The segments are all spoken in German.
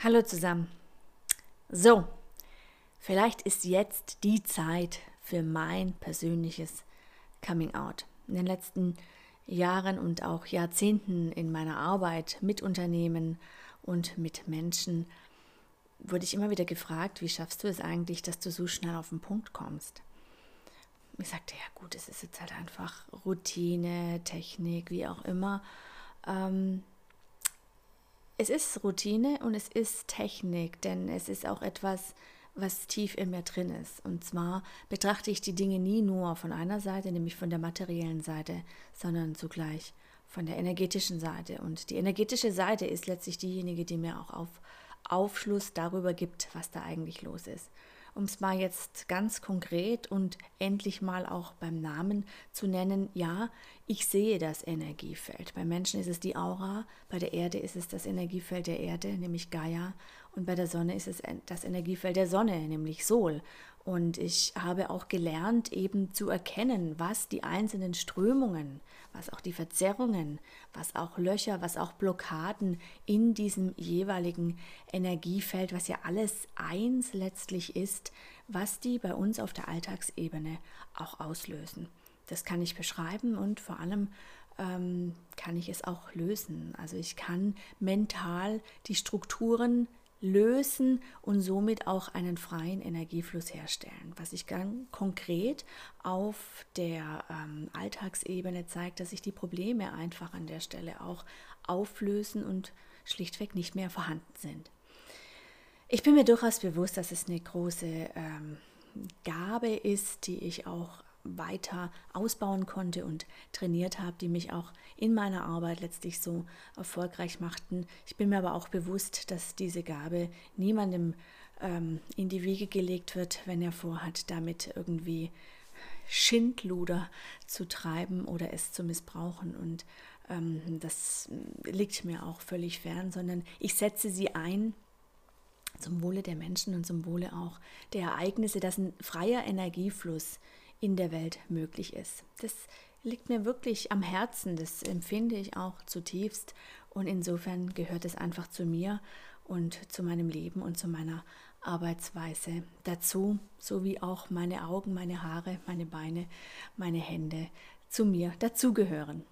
Hallo zusammen. So, vielleicht ist jetzt die Zeit für mein persönliches Coming Out. In den letzten Jahren und auch Jahrzehnten in meiner Arbeit mit Unternehmen und mit Menschen wurde ich immer wieder gefragt, wie schaffst du es eigentlich, dass du so schnell auf den Punkt kommst? Ich sagte, ja gut, es ist jetzt halt einfach Routine, Technik, wie auch immer. Ähm, es ist Routine und es ist Technik, denn es ist auch etwas, was tief in mir drin ist. Und zwar betrachte ich die Dinge nie nur von einer Seite, nämlich von der materiellen Seite, sondern zugleich von der energetischen Seite. Und die energetische Seite ist letztlich diejenige, die mir auch auf Aufschluss darüber gibt, was da eigentlich los ist um es mal jetzt ganz konkret und endlich mal auch beim Namen zu nennen, ja, ich sehe das Energiefeld. Bei Menschen ist es die Aura, bei der Erde ist es das Energiefeld der Erde, nämlich Gaia, und bei der Sonne ist es das Energiefeld der Sonne, nämlich Sol. Und ich habe auch gelernt, eben zu erkennen, was die einzelnen Strömungen, was auch die Verzerrungen, was auch Löcher, was auch Blockaden in diesem jeweiligen Energiefeld, was ja alles eins letztlich ist, was die bei uns auf der Alltagsebene auch auslösen. Das kann ich beschreiben und vor allem ähm, kann ich es auch lösen. Also ich kann mental die Strukturen lösen und somit auch einen freien Energiefluss herstellen. Was sich ganz konkret auf der ähm, Alltagsebene zeigt, dass sich die Probleme einfach an der Stelle auch auflösen und schlichtweg nicht mehr vorhanden sind. Ich bin mir durchaus bewusst, dass es eine große ähm, Gabe ist, die ich auch weiter ausbauen konnte und trainiert habe, die mich auch in meiner Arbeit letztlich so erfolgreich machten. Ich bin mir aber auch bewusst, dass diese Gabe niemandem ähm, in die Wiege gelegt wird, wenn er vorhat, damit irgendwie Schindluder zu treiben oder es zu missbrauchen. Und ähm, das liegt mir auch völlig fern, sondern ich setze sie ein zum Wohle der Menschen und zum Wohle auch der Ereignisse, dass ein freier Energiefluss in der Welt möglich ist. Das liegt mir wirklich am Herzen, das empfinde ich auch zutiefst und insofern gehört es einfach zu mir und zu meinem Leben und zu meiner Arbeitsweise dazu, so wie auch meine Augen, meine Haare, meine Beine, meine Hände zu mir dazugehören.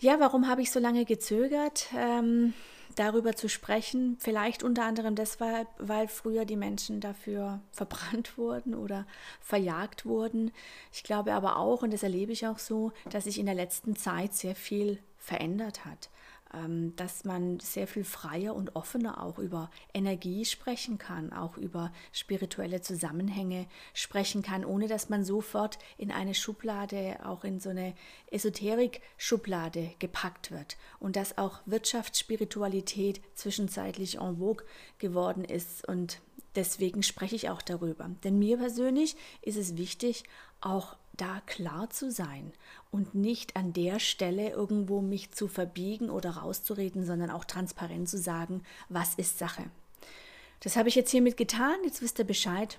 Ja, warum habe ich so lange gezögert? Ähm, darüber zu sprechen. Vielleicht unter anderem deshalb, weil früher die Menschen dafür verbrannt wurden oder verjagt wurden. Ich glaube aber auch, und das erlebe ich auch so, dass sich in der letzten Zeit sehr viel verändert hat. Ähm, dass man sehr viel freier und offener auch über Energie sprechen kann, auch über spirituelle Zusammenhänge sprechen kann, ohne dass man sofort in eine Schublade, auch in so eine Esoterik-Schublade gepackt wird und dass auch Wirtschaftsspiritualität zwischenzeitlich en vogue geworden ist und deswegen spreche ich auch darüber. Denn mir persönlich ist es wichtig, auch da klar zu sein und nicht an der Stelle irgendwo mich zu verbiegen oder rauszureden, sondern auch transparent zu sagen, was ist Sache. Das habe ich jetzt hiermit getan, jetzt wisst ihr Bescheid.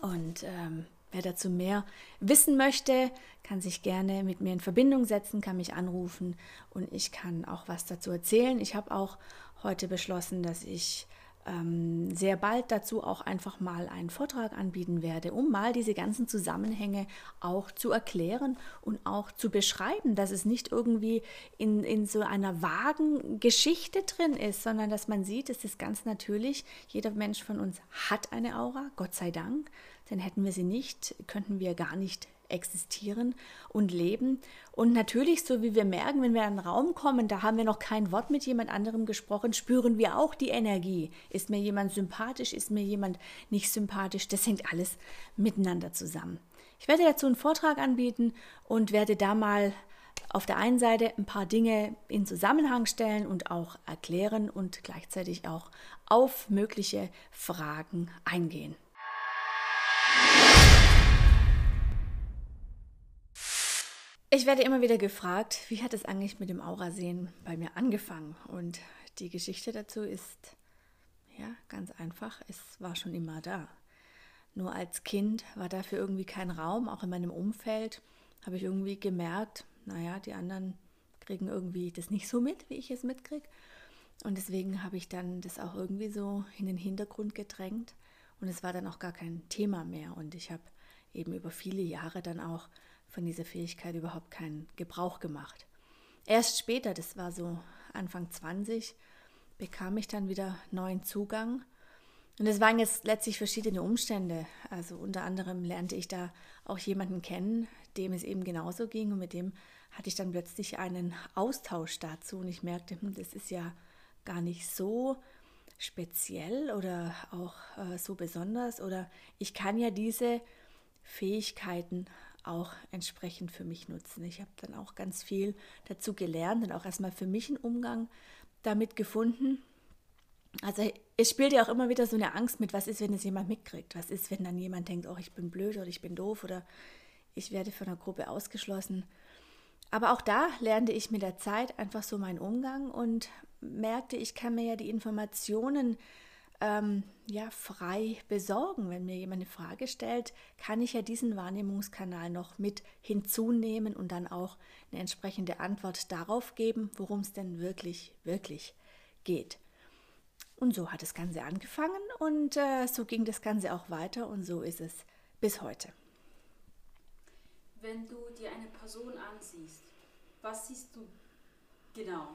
Und ähm, wer dazu mehr wissen möchte, kann sich gerne mit mir in Verbindung setzen, kann mich anrufen und ich kann auch was dazu erzählen. Ich habe auch heute beschlossen, dass ich ähm, sehr bald dazu auch einfach mal einen Vortrag anbieten werde, um mal diese ganzen Zusammenhänge auch zu erklären und auch zu beschreiben, dass es nicht irgendwie in, in so einer vagen Geschichte drin ist, sondern dass man sieht, es ist ganz natürlich, jeder Mensch von uns hat eine Aura, Gott sei Dank, denn hätten wir sie nicht, könnten wir gar nicht existieren und leben. Und natürlich, so wie wir merken, wenn wir in einen Raum kommen, da haben wir noch kein Wort mit jemand anderem gesprochen, spüren wir auch die Energie. Ist mir jemand sympathisch, ist mir jemand nicht sympathisch? Das hängt alles miteinander zusammen. Ich werde dazu einen Vortrag anbieten und werde da mal auf der einen Seite ein paar Dinge in Zusammenhang stellen und auch erklären und gleichzeitig auch auf mögliche Fragen eingehen. Ich werde immer wieder gefragt, wie hat es eigentlich mit dem Aura-Sehen bei mir angefangen? Und die Geschichte dazu ist, ja, ganz einfach, es war schon immer da. Nur als Kind war dafür irgendwie kein Raum, auch in meinem Umfeld habe ich irgendwie gemerkt, naja, die anderen kriegen irgendwie das nicht so mit, wie ich es mitkriege. Und deswegen habe ich dann das auch irgendwie so in den Hintergrund gedrängt. Und es war dann auch gar kein Thema mehr. Und ich habe eben über viele Jahre dann auch von dieser Fähigkeit überhaupt keinen Gebrauch gemacht. Erst später, das war so Anfang 20, bekam ich dann wieder neuen Zugang. Und es waren jetzt letztlich verschiedene Umstände. Also unter anderem lernte ich da auch jemanden kennen, dem es eben genauso ging. Und mit dem hatte ich dann plötzlich einen Austausch dazu. Und ich merkte, hm, das ist ja gar nicht so speziell oder auch äh, so besonders. Oder ich kann ja diese Fähigkeiten auch entsprechend für mich nutzen. Ich habe dann auch ganz viel dazu gelernt und auch erstmal für mich einen Umgang damit gefunden. Also es spielt ja auch immer wieder so eine Angst mit, was ist, wenn es jemand mitkriegt? Was ist, wenn dann jemand denkt, oh, ich bin blöd oder ich bin doof oder ich werde von der Gruppe ausgeschlossen. Aber auch da lernte ich mit der Zeit einfach so meinen Umgang und merkte, ich kann mir ja die Informationen ähm, ja, frei besorgen. Wenn mir jemand eine Frage stellt, kann ich ja diesen Wahrnehmungskanal noch mit hinzunehmen und dann auch eine entsprechende Antwort darauf geben, worum es denn wirklich, wirklich geht. Und so hat das Ganze angefangen und äh, so ging das Ganze auch weiter und so ist es bis heute. Wenn du dir eine Person ansiehst, was siehst du genau?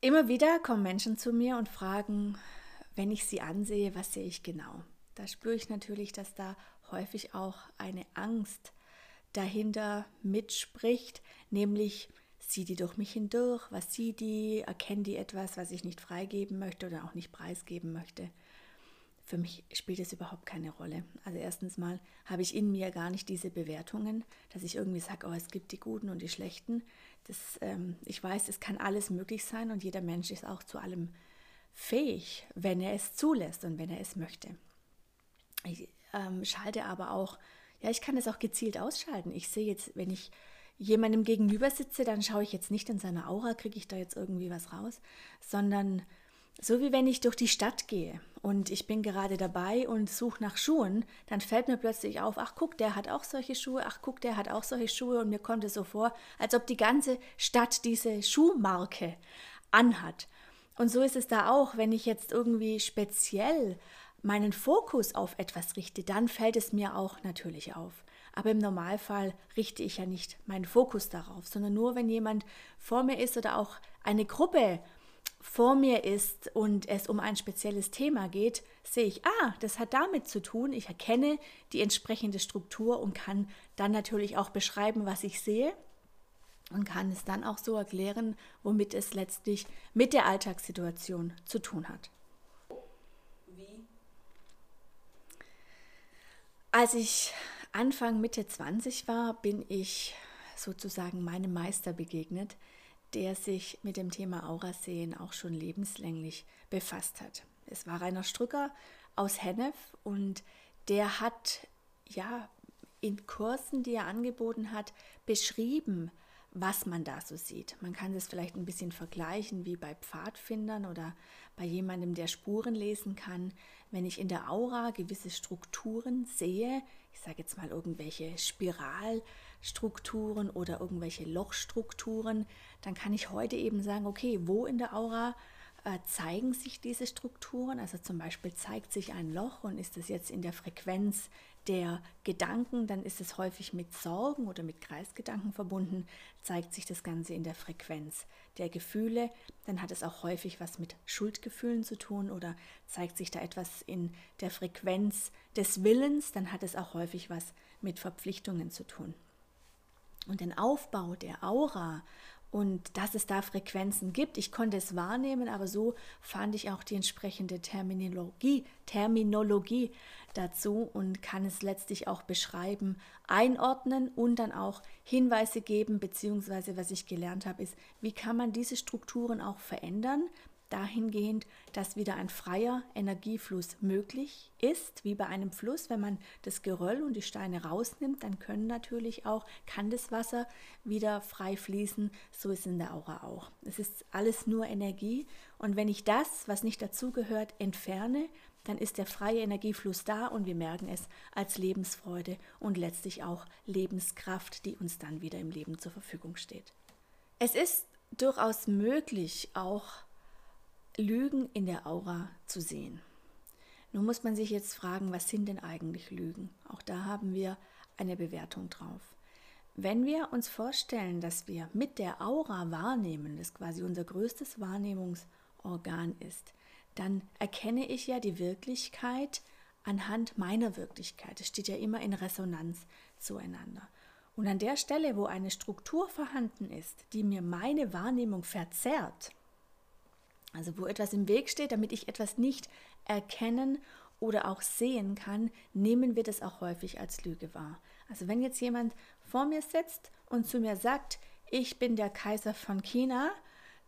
Immer wieder kommen Menschen zu mir und fragen, wenn ich sie ansehe, was sehe ich genau? Da spüre ich natürlich, dass da häufig auch eine Angst dahinter mitspricht, nämlich sieht die durch mich hindurch, was sieht die, erkennt die etwas, was ich nicht freigeben möchte oder auch nicht preisgeben möchte für mich spielt es überhaupt keine Rolle. Also erstens mal habe ich in mir gar nicht diese Bewertungen, dass ich irgendwie sage, oh, es gibt die Guten und die Schlechten. Das, ähm, ich weiß, es kann alles möglich sein und jeder Mensch ist auch zu allem fähig, wenn er es zulässt und wenn er es möchte. Ich ähm, schalte aber auch, ja, ich kann es auch gezielt ausschalten. Ich sehe jetzt, wenn ich jemandem gegenüber sitze, dann schaue ich jetzt nicht in seine Aura, kriege ich da jetzt irgendwie was raus, sondern so wie wenn ich durch die Stadt gehe und ich bin gerade dabei und suche nach Schuhen, dann fällt mir plötzlich auf, ach guck, der hat auch solche Schuhe, ach guck, der hat auch solche Schuhe und mir kommt es so vor, als ob die ganze Stadt diese Schuhmarke anhat. Und so ist es da auch, wenn ich jetzt irgendwie speziell meinen Fokus auf etwas richte, dann fällt es mir auch natürlich auf. Aber im Normalfall richte ich ja nicht meinen Fokus darauf, sondern nur, wenn jemand vor mir ist oder auch eine Gruppe vor mir ist und es um ein spezielles Thema geht, sehe ich, ah, das hat damit zu tun. Ich erkenne die entsprechende Struktur und kann dann natürlich auch beschreiben, was ich sehe und kann es dann auch so erklären, womit es letztlich mit der Alltagssituation zu tun hat. Wie? Als ich Anfang Mitte 20 war, bin ich sozusagen meinem Meister begegnet, der sich mit dem Thema Aurasehen auch schon lebenslänglich befasst hat. Es war Rainer Strücker aus Hennef und der hat ja in Kursen, die er angeboten hat, beschrieben, was man da so sieht. Man kann das vielleicht ein bisschen vergleichen wie bei Pfadfindern oder bei jemandem, der Spuren lesen kann. Wenn ich in der Aura gewisse Strukturen sehe, ich sage jetzt mal irgendwelche Spiralstrukturen oder irgendwelche Lochstrukturen, dann kann ich heute eben sagen, okay, wo in der Aura äh, zeigen sich diese Strukturen? Also zum Beispiel zeigt sich ein Loch und ist es jetzt in der Frequenz der Gedanken, dann ist es häufig mit Sorgen oder mit Kreisgedanken verbunden, zeigt sich das Ganze in der Frequenz der Gefühle, dann hat es auch häufig was mit Schuldgefühlen zu tun oder zeigt sich da etwas in der Frequenz des Willens, dann hat es auch häufig was mit Verpflichtungen zu tun. Und den Aufbau der Aura und dass es da Frequenzen gibt. Ich konnte es wahrnehmen, aber so fand ich auch die entsprechende Terminologie, Terminologie dazu und kann es letztlich auch beschreiben, einordnen und dann auch Hinweise geben, beziehungsweise was ich gelernt habe, ist, wie kann man diese Strukturen auch verändern, dahingehend, dass wieder ein freier Energiefluss möglich ist, wie bei einem Fluss. Wenn man das Geröll und die Steine rausnimmt, dann können natürlich auch, kann das Wasser wieder frei fließen. So ist in der Aura auch. Es ist alles nur Energie und wenn ich das, was nicht dazugehört, entferne, dann ist der freie Energiefluss da und wir merken es als Lebensfreude und letztlich auch Lebenskraft, die uns dann wieder im Leben zur Verfügung steht. Es ist durchaus möglich, auch Lügen in der Aura zu sehen. Nun muss man sich jetzt fragen, was sind denn eigentlich Lügen? Auch da haben wir eine Bewertung drauf. Wenn wir uns vorstellen, dass wir mit der Aura wahrnehmen, das quasi unser größtes Wahrnehmungsorgan ist, dann erkenne ich ja die Wirklichkeit anhand meiner Wirklichkeit. Es steht ja immer in Resonanz zueinander. Und an der Stelle, wo eine Struktur vorhanden ist, die mir meine Wahrnehmung verzerrt, also wo etwas im Weg steht, damit ich etwas nicht erkennen oder auch sehen kann, nehmen wir das auch häufig als Lüge wahr. Also wenn jetzt jemand vor mir sitzt und zu mir sagt, ich bin der Kaiser von China,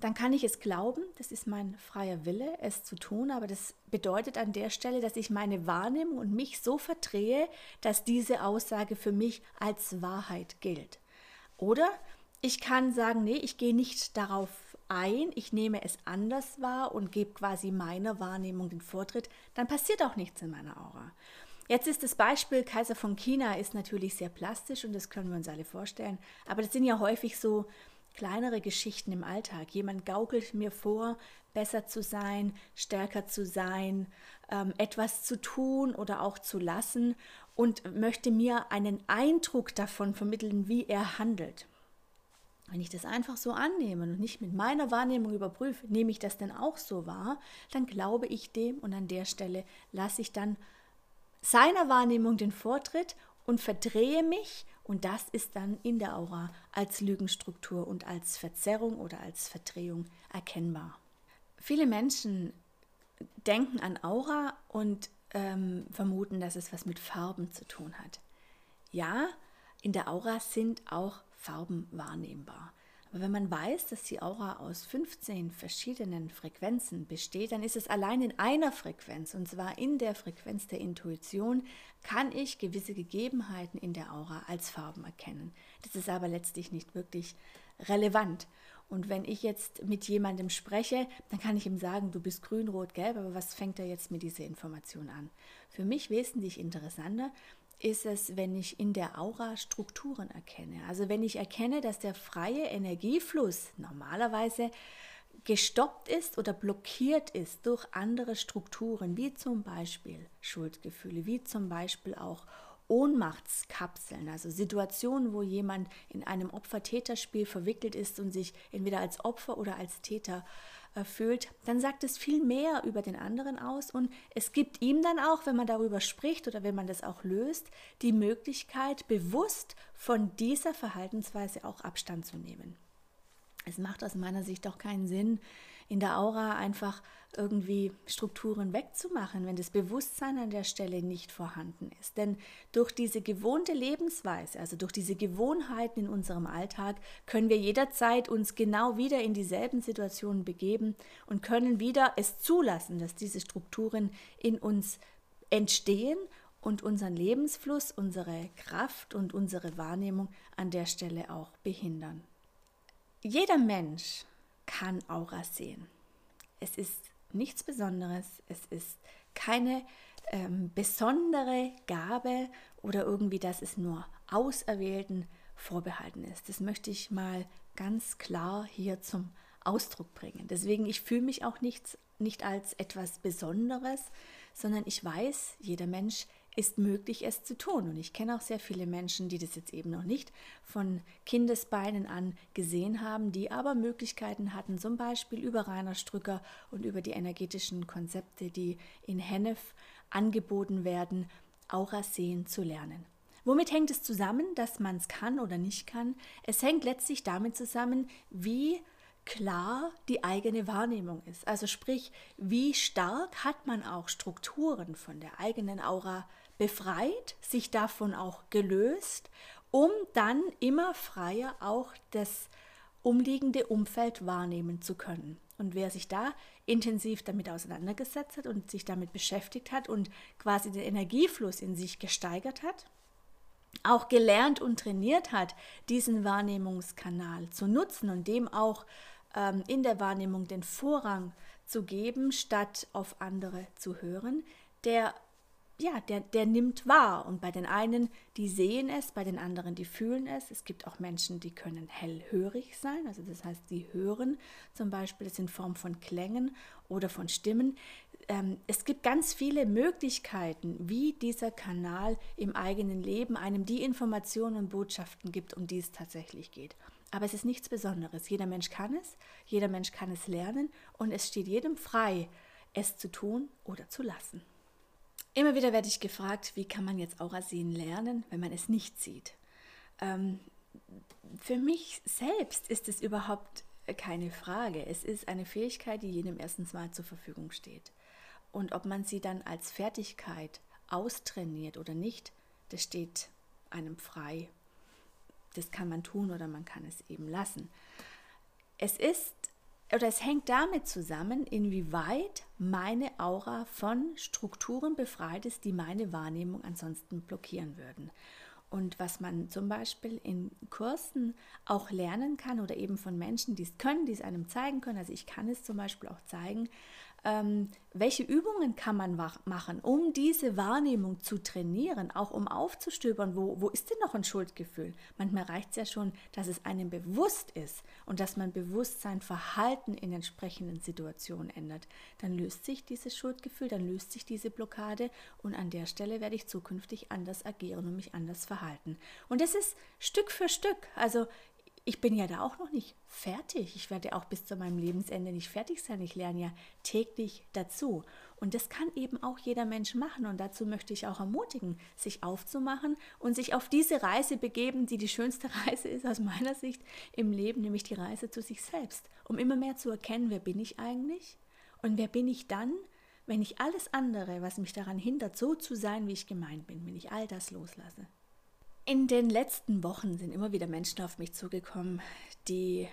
dann kann ich es glauben, das ist mein freier Wille, es zu tun, aber das bedeutet an der Stelle, dass ich meine Wahrnehmung und mich so verdrehe, dass diese Aussage für mich als Wahrheit gilt. Oder ich kann sagen, nee, ich gehe nicht darauf ein, ich nehme es anders wahr und gebe quasi meiner Wahrnehmung den Vortritt, dann passiert auch nichts in meiner Aura. Jetzt ist das Beispiel Kaiser von China ist natürlich sehr plastisch und das können wir uns alle vorstellen, aber das sind ja häufig so kleinere Geschichten im Alltag. Jemand gaukelt mir vor, besser zu sein, stärker zu sein, ähm, etwas zu tun oder auch zu lassen und möchte mir einen Eindruck davon vermitteln, wie er handelt. Wenn ich das einfach so annehme und nicht mit meiner Wahrnehmung überprüfe, nehme ich das denn auch so wahr, dann glaube ich dem und an der Stelle lasse ich dann seiner Wahrnehmung den Vortritt und verdrehe mich und das ist dann in der Aura als Lügenstruktur und als Verzerrung oder als Verdrehung erkennbar. Viele Menschen denken an Aura und ähm, vermuten, dass es was mit Farben zu tun hat. Ja, in der Aura sind auch Farben wahrnehmbar. Aber wenn man weiß, dass die Aura aus 15 verschiedenen Frequenzen besteht, dann ist es allein in einer Frequenz, und zwar in der Frequenz der Intuition, kann ich gewisse Gegebenheiten in der Aura als Farben erkennen. Das ist aber letztlich nicht wirklich relevant. Und wenn ich jetzt mit jemandem spreche, dann kann ich ihm sagen, du bist grün, rot, gelb, aber was fängt er jetzt mit dieser Information an? Für mich wesentlich interessanter ist es, wenn ich in der Aura Strukturen erkenne. Also wenn ich erkenne, dass der freie Energiefluss normalerweise gestoppt ist oder blockiert ist durch andere Strukturen, wie zum Beispiel Schuldgefühle, wie zum Beispiel auch Ohnmachtskapseln, also Situationen, wo jemand in einem Opfer-Täter-Spiel verwickelt ist und sich entweder als Opfer oder als Täter erfüllt, dann sagt es viel mehr über den anderen aus und es gibt ihm dann auch, wenn man darüber spricht oder wenn man das auch löst, die Möglichkeit, bewusst von dieser Verhaltensweise auch Abstand zu nehmen. Es macht aus meiner Sicht auch keinen Sinn, in der Aura einfach irgendwie Strukturen wegzumachen, wenn das Bewusstsein an der Stelle nicht vorhanden ist. Denn durch diese gewohnte Lebensweise, also durch diese Gewohnheiten in unserem Alltag, können wir jederzeit uns genau wieder in dieselben Situationen begeben und können wieder es zulassen, dass diese Strukturen in uns entstehen und unseren Lebensfluss, unsere Kraft und unsere Wahrnehmung an der Stelle auch behindern. Jeder Mensch kann Aura sehen. Es ist nichts Besonderes, es ist keine ähm, besondere Gabe oder irgendwie, dass es nur Auserwählten vorbehalten ist. Das möchte ich mal ganz klar hier zum Ausdruck bringen. Deswegen, ich fühle mich auch nicht, nicht als etwas Besonderes, sondern ich weiß, jeder Mensch ist möglich, es zu tun. Und ich kenne auch sehr viele Menschen, die das jetzt eben noch nicht von Kindesbeinen an gesehen haben, die aber Möglichkeiten hatten, zum Beispiel über Rainer Strücker und über die energetischen Konzepte, die in Hennef angeboten werden, Aura sehen zu lernen. Womit hängt es zusammen, dass man es kann oder nicht kann? Es hängt letztlich damit zusammen, wie klar die eigene Wahrnehmung ist. Also sprich, wie stark hat man auch Strukturen von der eigenen Aura befreit, sich davon auch gelöst, um dann immer freier auch das umliegende Umfeld wahrnehmen zu können. Und wer sich da intensiv damit auseinandergesetzt hat und sich damit beschäftigt hat und quasi den Energiefluss in sich gesteigert hat, auch gelernt und trainiert hat, diesen Wahrnehmungskanal zu nutzen und dem auch ähm, in der Wahrnehmung den Vorrang zu geben, statt auf andere zu hören, der ja, der, der nimmt wahr. Und bei den einen, die sehen es, bei den anderen, die fühlen es. Es gibt auch Menschen, die können hellhörig sein. Also das heißt, die hören zum Beispiel das in Form von Klängen oder von Stimmen. Ähm, es gibt ganz viele Möglichkeiten, wie dieser Kanal im eigenen Leben einem die Informationen und Botschaften gibt, um die es tatsächlich geht. Aber es ist nichts Besonderes. Jeder Mensch kann es, jeder Mensch kann es lernen und es steht jedem frei, es zu tun oder zu lassen. Immer wieder werde ich gefragt, wie kann man jetzt Aura sehen lernen, wenn man es nicht sieht. Ähm, für mich selbst ist es überhaupt keine Frage. Es ist eine Fähigkeit, die jedem erstens mal zur Verfügung steht. Und ob man sie dann als Fertigkeit austrainiert oder nicht, das steht einem frei. Das kann man tun oder man kann es eben lassen. Es ist oder es hängt damit zusammen, inwieweit meine Aura von Strukturen befreit ist, die meine Wahrnehmung ansonsten blockieren würden. Und was man zum Beispiel in Kursen auch lernen kann oder eben von Menschen, die es können, die es einem zeigen können. Also ich kann es zum Beispiel auch zeigen, ähm, welche Übungen kann man machen, um diese Wahrnehmung zu trainieren, auch um aufzustöbern, wo, wo ist denn noch ein Schuldgefühl? Manchmal reicht es ja schon, dass es einem bewusst ist und dass man bewusst sein Verhalten in entsprechenden Situationen ändert. Dann löst sich dieses Schuldgefühl, dann löst sich diese Blockade und an der Stelle werde ich zukünftig anders agieren und mich anders verhalten. Und das ist Stück für Stück. Also ich bin ja da auch noch nicht fertig. Ich werde auch bis zu meinem Lebensende nicht fertig sein. Ich lerne ja täglich dazu. Und das kann eben auch jeder Mensch machen. Und dazu möchte ich auch ermutigen, sich aufzumachen und sich auf diese Reise begeben, die die schönste Reise ist aus meiner Sicht im Leben, nämlich die Reise zu sich selbst, um immer mehr zu erkennen, wer bin ich eigentlich und wer bin ich dann, wenn ich alles andere, was mich daran hindert, so zu sein, wie ich gemeint bin, wenn ich all das loslasse. In den letzten Wochen sind immer wieder Menschen auf mich zugekommen, die,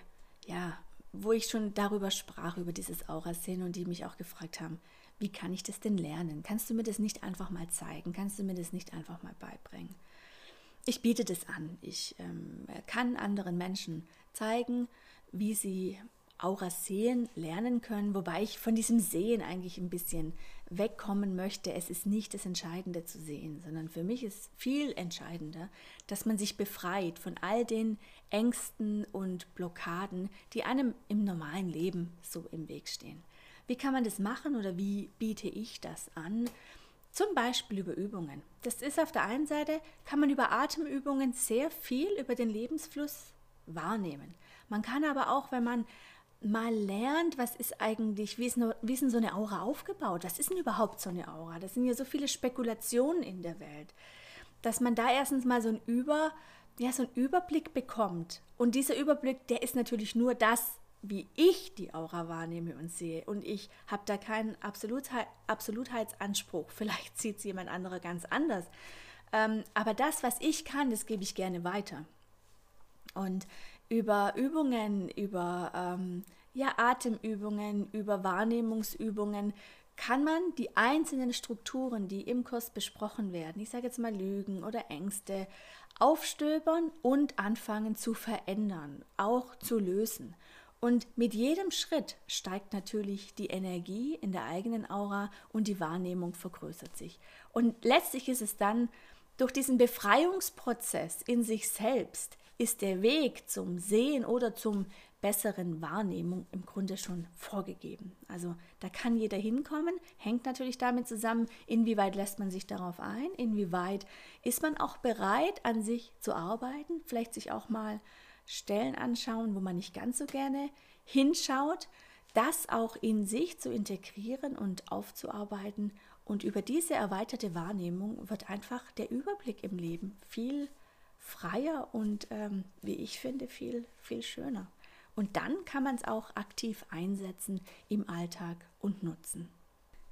ja, wo ich schon darüber sprach, über dieses Aura-Sehen und die mich auch gefragt haben, wie kann ich das denn lernen? Kannst du mir das nicht einfach mal zeigen? Kannst du mir das nicht einfach mal beibringen? Ich biete das an. Ich ähm, kann anderen Menschen zeigen, wie sie Auras sehen, lernen können, wobei ich von diesem Sehen eigentlich ein bisschen wegkommen möchte. Es ist nicht das Entscheidende zu sehen, sondern für mich ist viel entscheidender, dass man sich befreit von all den Ängsten und Blockaden, die einem im normalen Leben so im Weg stehen. Wie kann man das machen oder wie biete ich das an? Zum Beispiel über Übungen. Das ist auf der einen Seite, kann man über Atemübungen sehr viel über den Lebensfluss wahrnehmen. Man kann aber auch, wenn man mal lernt, was ist eigentlich, wie ist, nur, wie ist denn so eine Aura aufgebaut? Was ist denn überhaupt so eine Aura? Das sind ja so viele Spekulationen in der Welt, dass man da erstens mal so ein Über, ja, so einen Überblick bekommt. Und dieser Überblick, der ist natürlich nur das, wie ich die Aura wahrnehme und sehe. Und ich habe da keinen Absolutheit, Absolutheitsanspruch. Vielleicht sieht es jemand anderer ganz anders. Ähm, aber das, was ich kann, das gebe ich gerne weiter. Und über Übungen, über ähm, ja, Atemübungen, über Wahrnehmungsübungen kann man die einzelnen Strukturen, die im Kurs besprochen werden, ich sage jetzt mal Lügen oder Ängste, aufstöbern und anfangen zu verändern, auch zu lösen. Und mit jedem Schritt steigt natürlich die Energie in der eigenen Aura und die Wahrnehmung vergrößert sich. Und letztlich ist es dann durch diesen Befreiungsprozess in sich selbst, ist der Weg zum Sehen oder zum besseren Wahrnehmung im Grunde schon vorgegeben. Also da kann jeder hinkommen, hängt natürlich damit zusammen, inwieweit lässt man sich darauf ein, inwieweit ist man auch bereit, an sich zu arbeiten, vielleicht sich auch mal Stellen anschauen, wo man nicht ganz so gerne hinschaut, das auch in sich zu integrieren und aufzuarbeiten. Und über diese erweiterte Wahrnehmung wird einfach der Überblick im Leben viel freier und, ähm, wie ich finde, viel, viel schöner. Und dann kann man es auch aktiv einsetzen im Alltag und nutzen.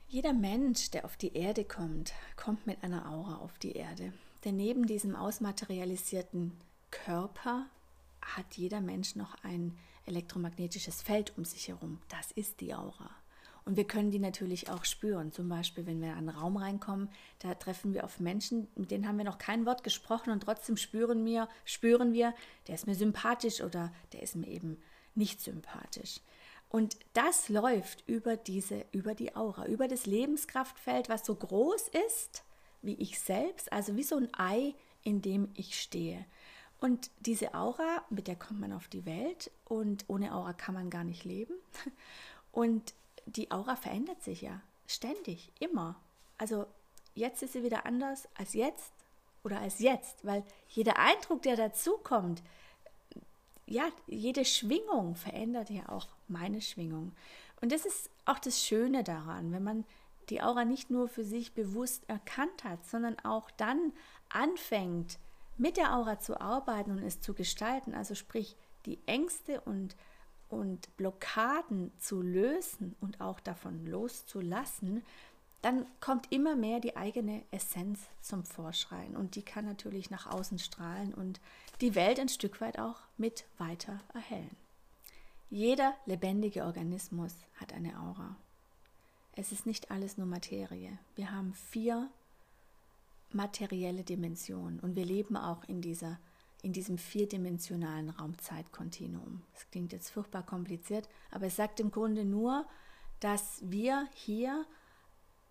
Jeder Mensch, der auf die Erde kommt, kommt mit einer Aura auf die Erde. Denn neben diesem ausmaterialisierten Körper hat jeder Mensch noch ein elektromagnetisches Feld um sich herum. Das ist die Aura. Und wir können die natürlich auch spüren. Zum Beispiel, wenn wir in einen Raum reinkommen, da treffen wir auf Menschen, mit denen haben wir noch kein Wort gesprochen und trotzdem spüren wir, spüren wir, der ist mir sympathisch oder der ist mir eben nicht sympathisch. Und das läuft über diese, über die Aura, über das Lebenskraftfeld, was so groß ist wie ich selbst, also wie so ein Ei, in dem ich stehe. Und diese Aura, mit der kommt man auf die Welt und ohne Aura kann man gar nicht leben. Und die Aura verändert sich ja ständig, immer. Also jetzt ist sie wieder anders als jetzt oder als jetzt, weil jeder Eindruck, der dazukommt, ja, jede Schwingung verändert ja auch meine Schwingung. Und das ist auch das Schöne daran, wenn man die Aura nicht nur für sich bewusst erkannt hat, sondern auch dann anfängt, mit der Aura zu arbeiten und es zu gestalten, also sprich die Ängste und, und Blockaden zu lösen und auch davon loszulassen, dann kommt immer mehr die eigene Essenz zum Vorschreien und die kann natürlich nach außen strahlen und die Welt ein Stück weit auch mit weiter erhellen. Jeder lebendige Organismus hat eine Aura. Es ist nicht alles nur Materie. Wir haben vier materielle Dimensionen und wir leben auch in dieser in diesem vierdimensionalen Raumzeitkontinuum. Das klingt jetzt furchtbar kompliziert, aber es sagt im Grunde nur, dass wir hier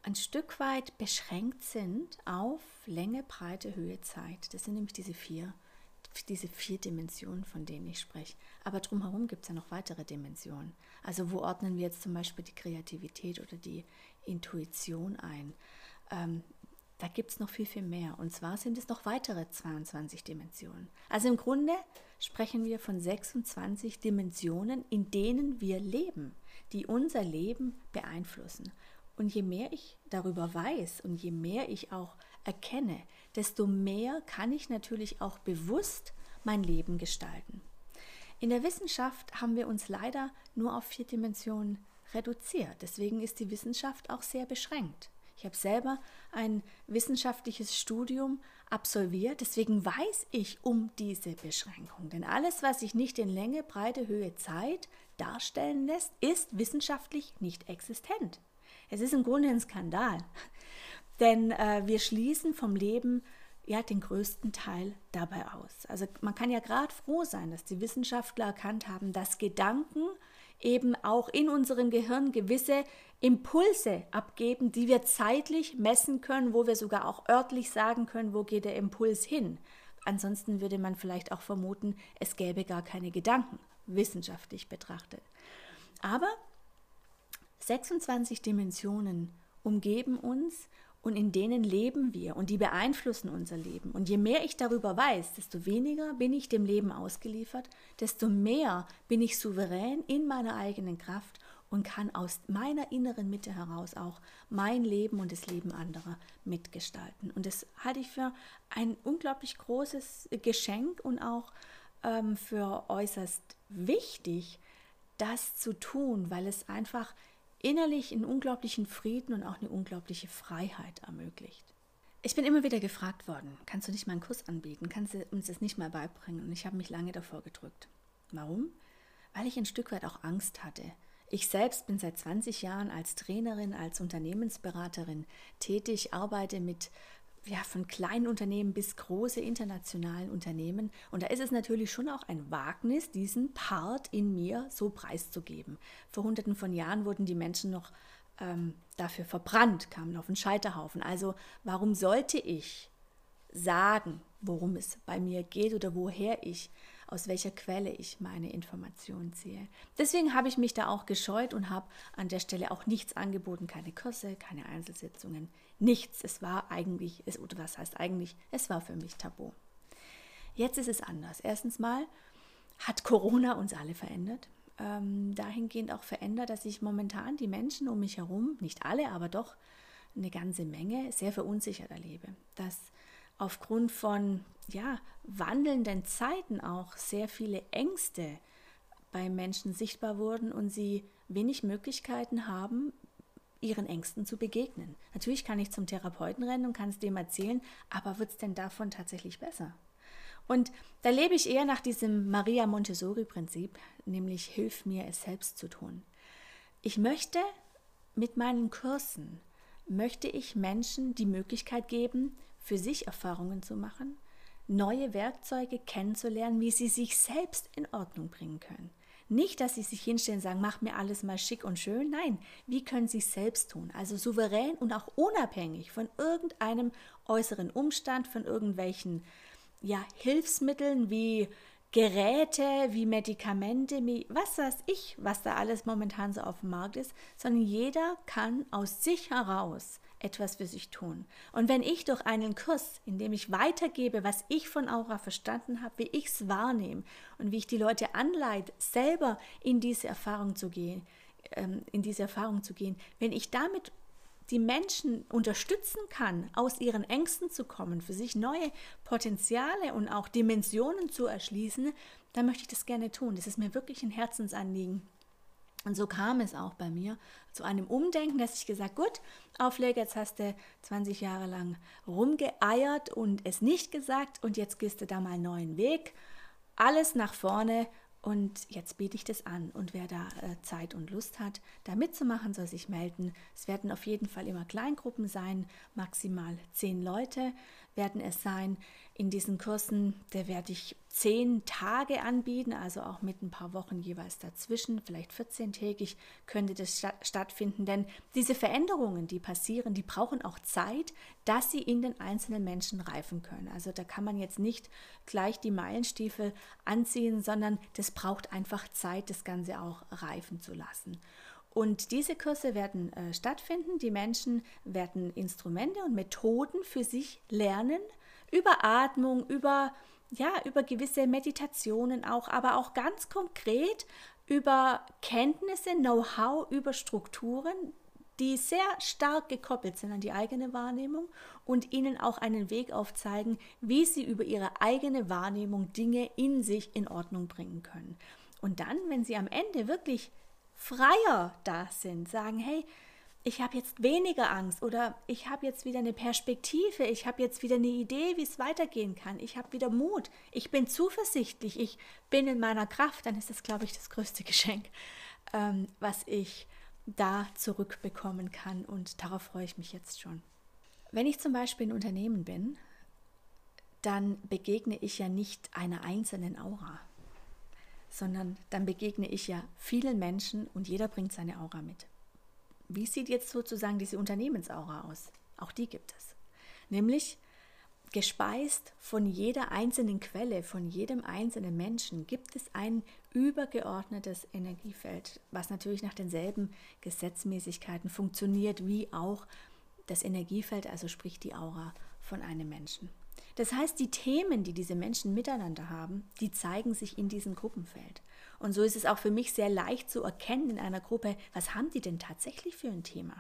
ein Stück weit beschränkt sind auf Länge, Breite, Höhe, Zeit. Das sind nämlich diese vier, diese vier Dimensionen, von denen ich spreche. Aber drumherum gibt es ja noch weitere Dimensionen. Also wo ordnen wir jetzt zum Beispiel die Kreativität oder die Intuition ein? Ähm, da gibt es noch viel, viel mehr. Und zwar sind es noch weitere 22 Dimensionen. Also im Grunde sprechen wir von 26 Dimensionen, in denen wir leben, die unser Leben beeinflussen. Und je mehr ich darüber weiß und je mehr ich auch erkenne, desto mehr kann ich natürlich auch bewusst mein Leben gestalten. In der Wissenschaft haben wir uns leider nur auf vier Dimensionen reduziert. Deswegen ist die Wissenschaft auch sehr beschränkt. Ich habe selber ein wissenschaftliches Studium absolviert, deswegen weiß ich um diese Beschränkung. Denn alles, was sich nicht in Länge, Breite, Höhe, Zeit darstellen lässt, ist wissenschaftlich nicht existent. Es ist im Grunde ein Skandal, denn äh, wir schließen vom Leben ja den größten Teil dabei aus. Also man kann ja gerade froh sein, dass die Wissenschaftler erkannt haben, dass Gedanken eben auch in unserem Gehirn gewisse Impulse abgeben, die wir zeitlich messen können, wo wir sogar auch örtlich sagen können, wo geht der Impuls hin. Ansonsten würde man vielleicht auch vermuten, es gäbe gar keine Gedanken, wissenschaftlich betrachtet. Aber 26 Dimensionen umgeben uns und in denen leben wir und die beeinflussen unser Leben. Und je mehr ich darüber weiß, desto weniger bin ich dem Leben ausgeliefert, desto mehr bin ich souverän in meiner eigenen Kraft und kann aus meiner inneren Mitte heraus auch mein Leben und das Leben anderer mitgestalten. Und das halte ich für ein unglaublich großes Geschenk und auch ähm, für äußerst wichtig, das zu tun, weil es einfach innerlich einen unglaublichen Frieden und auch eine unglaubliche Freiheit ermöglicht. Ich bin immer wieder gefragt worden, kannst du nicht mal einen Kurs anbieten? Kannst du uns das nicht mal beibringen? Und ich habe mich lange davor gedrückt. Warum? Weil ich ein Stück weit auch Angst hatte. Ich selbst bin seit 20 Jahren als Trainerin, als Unternehmensberaterin tätig, arbeite mit ja, von kleinen Unternehmen bis große internationalen Unternehmen. Und da ist es natürlich schon auch ein Wagnis, diesen Part in mir so preiszugeben. Vor hunderten von Jahren wurden die Menschen noch ähm, dafür verbrannt, kamen auf den Scheiterhaufen. Also warum sollte ich sagen, worum es bei mir geht oder woher ich aus welcher Quelle ich meine Informationen ziehe. Deswegen habe ich mich da auch gescheut und habe an der Stelle auch nichts angeboten, keine Kurse, keine Einzelsitzungen, nichts. Es war eigentlich, es, oder was heißt eigentlich, es war für mich tabu. Jetzt ist es anders. Erstens mal hat Corona uns alle verändert. Ähm, dahingehend auch verändert, dass ich momentan die Menschen um mich herum, nicht alle, aber doch eine ganze Menge, sehr verunsichert erlebe. Dass aufgrund von ja, wandelnden Zeiten auch sehr viele Ängste bei Menschen sichtbar wurden und sie wenig Möglichkeiten haben, ihren Ängsten zu begegnen. Natürlich kann ich zum Therapeuten rennen und kann es dem erzählen, aber wird es denn davon tatsächlich besser? Und da lebe ich eher nach diesem Maria Montessori-Prinzip, nämlich hilf mir, es selbst zu tun. Ich möchte mit meinen Kursen, möchte ich Menschen die Möglichkeit geben, für sich Erfahrungen zu machen, neue Werkzeuge kennenzulernen, wie sie sich selbst in Ordnung bringen können. Nicht, dass sie sich hinstellen und sagen, mach mir alles mal schick und schön. Nein, wie können sie es selbst tun? Also souverän und auch unabhängig von irgendeinem äußeren Umstand, von irgendwelchen ja, Hilfsmitteln wie Geräte, wie Medikamente, wie was weiß ich, was da alles momentan so auf dem Markt ist, sondern jeder kann aus sich heraus etwas für sich tun. Und wenn ich durch einen Kurs, in dem ich weitergebe, was ich von Aura verstanden habe, wie ich es wahrnehme und wie ich die Leute anleite, selber in diese Erfahrung zu gehen, ähm, in diese Erfahrung zu gehen, wenn ich damit die Menschen unterstützen kann, aus ihren Ängsten zu kommen, für sich neue Potenziale und auch Dimensionen zu erschließen, dann möchte ich das gerne tun. Das ist mir wirklich ein Herzensanliegen. Und so kam es auch bei mir zu einem Umdenken, dass ich gesagt, gut, Aufleger, jetzt hast du 20 Jahre lang rumgeeiert und es nicht gesagt und jetzt gehst du da mal einen neuen Weg. Alles nach vorne und jetzt biete ich das an. Und wer da äh, Zeit und Lust hat, da mitzumachen, soll sich melden. Es werden auf jeden Fall immer Kleingruppen sein, maximal zehn Leute werden es sein. In diesen Kursen, da werde ich zehn Tage anbieten, also auch mit ein paar Wochen jeweils dazwischen, vielleicht 14-tägig könnte das stattfinden, denn diese Veränderungen, die passieren, die brauchen auch Zeit, dass sie in den einzelnen Menschen reifen können. Also da kann man jetzt nicht gleich die Meilenstiefel anziehen, sondern das braucht einfach Zeit, das Ganze auch reifen zu lassen. Und diese Kurse werden äh, stattfinden. Die Menschen werden Instrumente und Methoden für sich lernen, über Atmung, über, ja, über gewisse Meditationen auch, aber auch ganz konkret über Kenntnisse, Know-how, über Strukturen, die sehr stark gekoppelt sind an die eigene Wahrnehmung und ihnen auch einen Weg aufzeigen, wie sie über ihre eigene Wahrnehmung Dinge in sich in Ordnung bringen können. Und dann, wenn sie am Ende wirklich freier da sind, sagen, hey, ich habe jetzt weniger Angst oder ich habe jetzt wieder eine Perspektive, ich habe jetzt wieder eine Idee, wie es weitergehen kann, ich habe wieder Mut, ich bin zuversichtlich, ich bin in meiner Kraft, dann ist das, glaube ich, das größte Geschenk, ähm, was ich da zurückbekommen kann. Und darauf freue ich mich jetzt schon. Wenn ich zum Beispiel ein Unternehmen bin, dann begegne ich ja nicht einer einzelnen Aura, sondern dann begegne ich ja vielen Menschen und jeder bringt seine Aura mit. Wie sieht jetzt sozusagen diese Unternehmensaura aus? Auch die gibt es. Nämlich gespeist von jeder einzelnen Quelle, von jedem einzelnen Menschen gibt es ein übergeordnetes Energiefeld, was natürlich nach denselben Gesetzmäßigkeiten funktioniert wie auch das Energiefeld, also sprich die Aura von einem Menschen. Das heißt, die Themen, die diese Menschen miteinander haben, die zeigen sich in diesem Gruppenfeld. Und so ist es auch für mich sehr leicht zu erkennen in einer Gruppe, was haben die denn tatsächlich für ein Thema?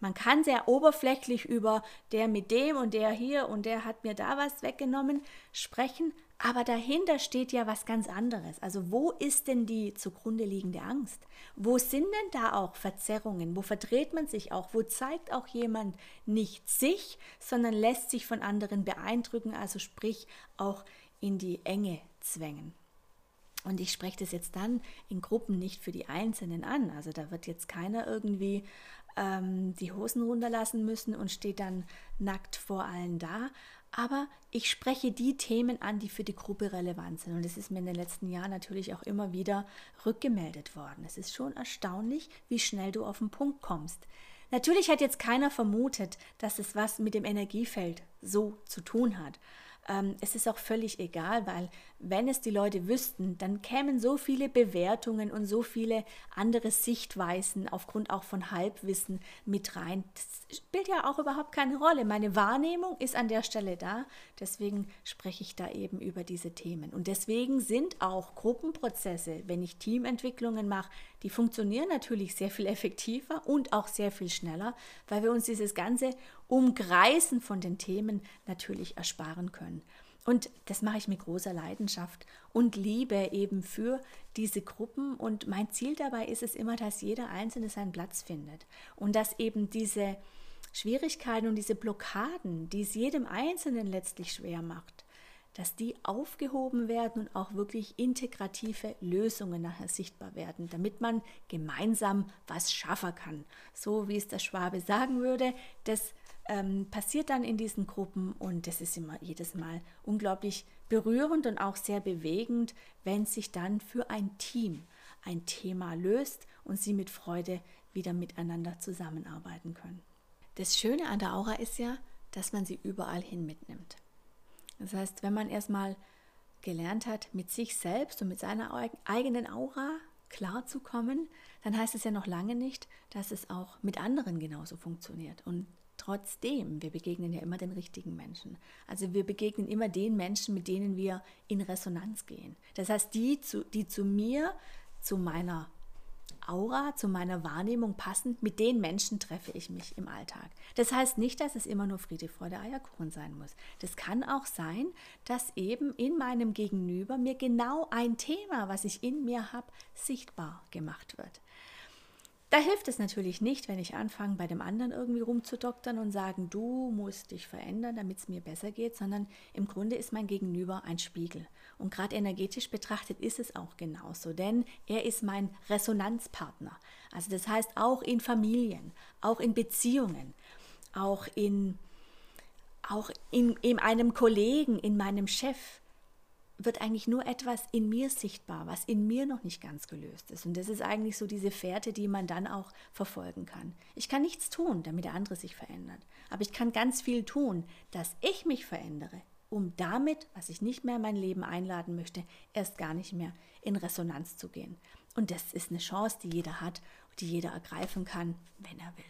Man kann sehr oberflächlich über der mit dem und der hier und der hat mir da was weggenommen sprechen, aber dahinter steht ja was ganz anderes. Also wo ist denn die zugrunde liegende Angst? Wo sind denn da auch Verzerrungen? Wo verdreht man sich auch? Wo zeigt auch jemand nicht sich, sondern lässt sich von anderen beeindrucken, also sprich auch in die Enge zwängen? Und ich spreche das jetzt dann in Gruppen nicht für die Einzelnen an. Also da wird jetzt keiner irgendwie ähm, die Hosen runterlassen müssen und steht dann nackt vor allen da, aber ich spreche die Themen an, die für die Gruppe relevant sind. Und es ist mir in den letzten Jahren natürlich auch immer wieder rückgemeldet worden. Es ist schon erstaunlich, wie schnell du auf den Punkt kommst. Natürlich hat jetzt keiner vermutet, dass es was mit dem Energiefeld so zu tun hat. Ähm, es ist auch völlig egal, weil wenn es die Leute wüssten, dann kämen so viele Bewertungen und so viele andere Sichtweisen aufgrund auch von Halbwissen mit rein. Das spielt ja auch überhaupt keine Rolle. Meine Wahrnehmung ist an der Stelle da. Deswegen spreche ich da eben über diese Themen. Und deswegen sind auch Gruppenprozesse, wenn ich Teamentwicklungen mache, die funktionieren natürlich sehr viel effektiver und auch sehr viel schneller, weil wir uns dieses ganze Umkreisen von den Themen natürlich ersparen können. Und das mache ich mit großer Leidenschaft und Liebe eben für diese Gruppen. Und mein Ziel dabei ist es immer, dass jeder Einzelne seinen Platz findet und dass eben diese Schwierigkeiten und diese Blockaden, die es jedem Einzelnen letztlich schwer macht, dass die aufgehoben werden und auch wirklich integrative Lösungen nachher sichtbar werden, damit man gemeinsam was schaffen kann. So wie es der Schwabe sagen würde, das ähm, passiert dann in diesen Gruppen und das ist immer jedes Mal unglaublich berührend und auch sehr bewegend, wenn sich dann für ein Team ein Thema löst und sie mit Freude wieder miteinander zusammenarbeiten können. Das Schöne an der Aura ist ja, dass man sie überall hin mitnimmt. Das heißt, wenn man erstmal gelernt hat, mit sich selbst und mit seiner eigenen Aura klarzukommen, dann heißt es ja noch lange nicht, dass es auch mit anderen genauso funktioniert. Und trotzdem, wir begegnen ja immer den richtigen Menschen. Also wir begegnen immer den Menschen, mit denen wir in Resonanz gehen. Das heißt, die zu, die zu mir, zu meiner Aura, zu meiner Wahrnehmung passend, mit den Menschen treffe ich mich im Alltag. Das heißt nicht, dass es immer nur Friede, Freude, Eierkuchen sein muss. Das kann auch sein, dass eben in meinem Gegenüber mir genau ein Thema, was ich in mir habe, sichtbar gemacht wird. Da hilft es natürlich nicht, wenn ich anfange, bei dem anderen irgendwie rumzudoktern und sagen, du musst dich verändern, damit es mir besser geht, sondern im Grunde ist mein Gegenüber ein Spiegel. Und gerade energetisch betrachtet ist es auch genauso, denn er ist mein Resonanzpartner. Also das heißt auch in Familien, auch in Beziehungen, auch in, auch in, in einem Kollegen, in meinem Chef wird eigentlich nur etwas in mir sichtbar, was in mir noch nicht ganz gelöst ist. Und das ist eigentlich so diese Fährte, die man dann auch verfolgen kann. Ich kann nichts tun, damit der andere sich verändert. Aber ich kann ganz viel tun, dass ich mich verändere, um damit, was ich nicht mehr in mein Leben einladen möchte, erst gar nicht mehr in Resonanz zu gehen. Und das ist eine Chance, die jeder hat und die jeder ergreifen kann, wenn er will.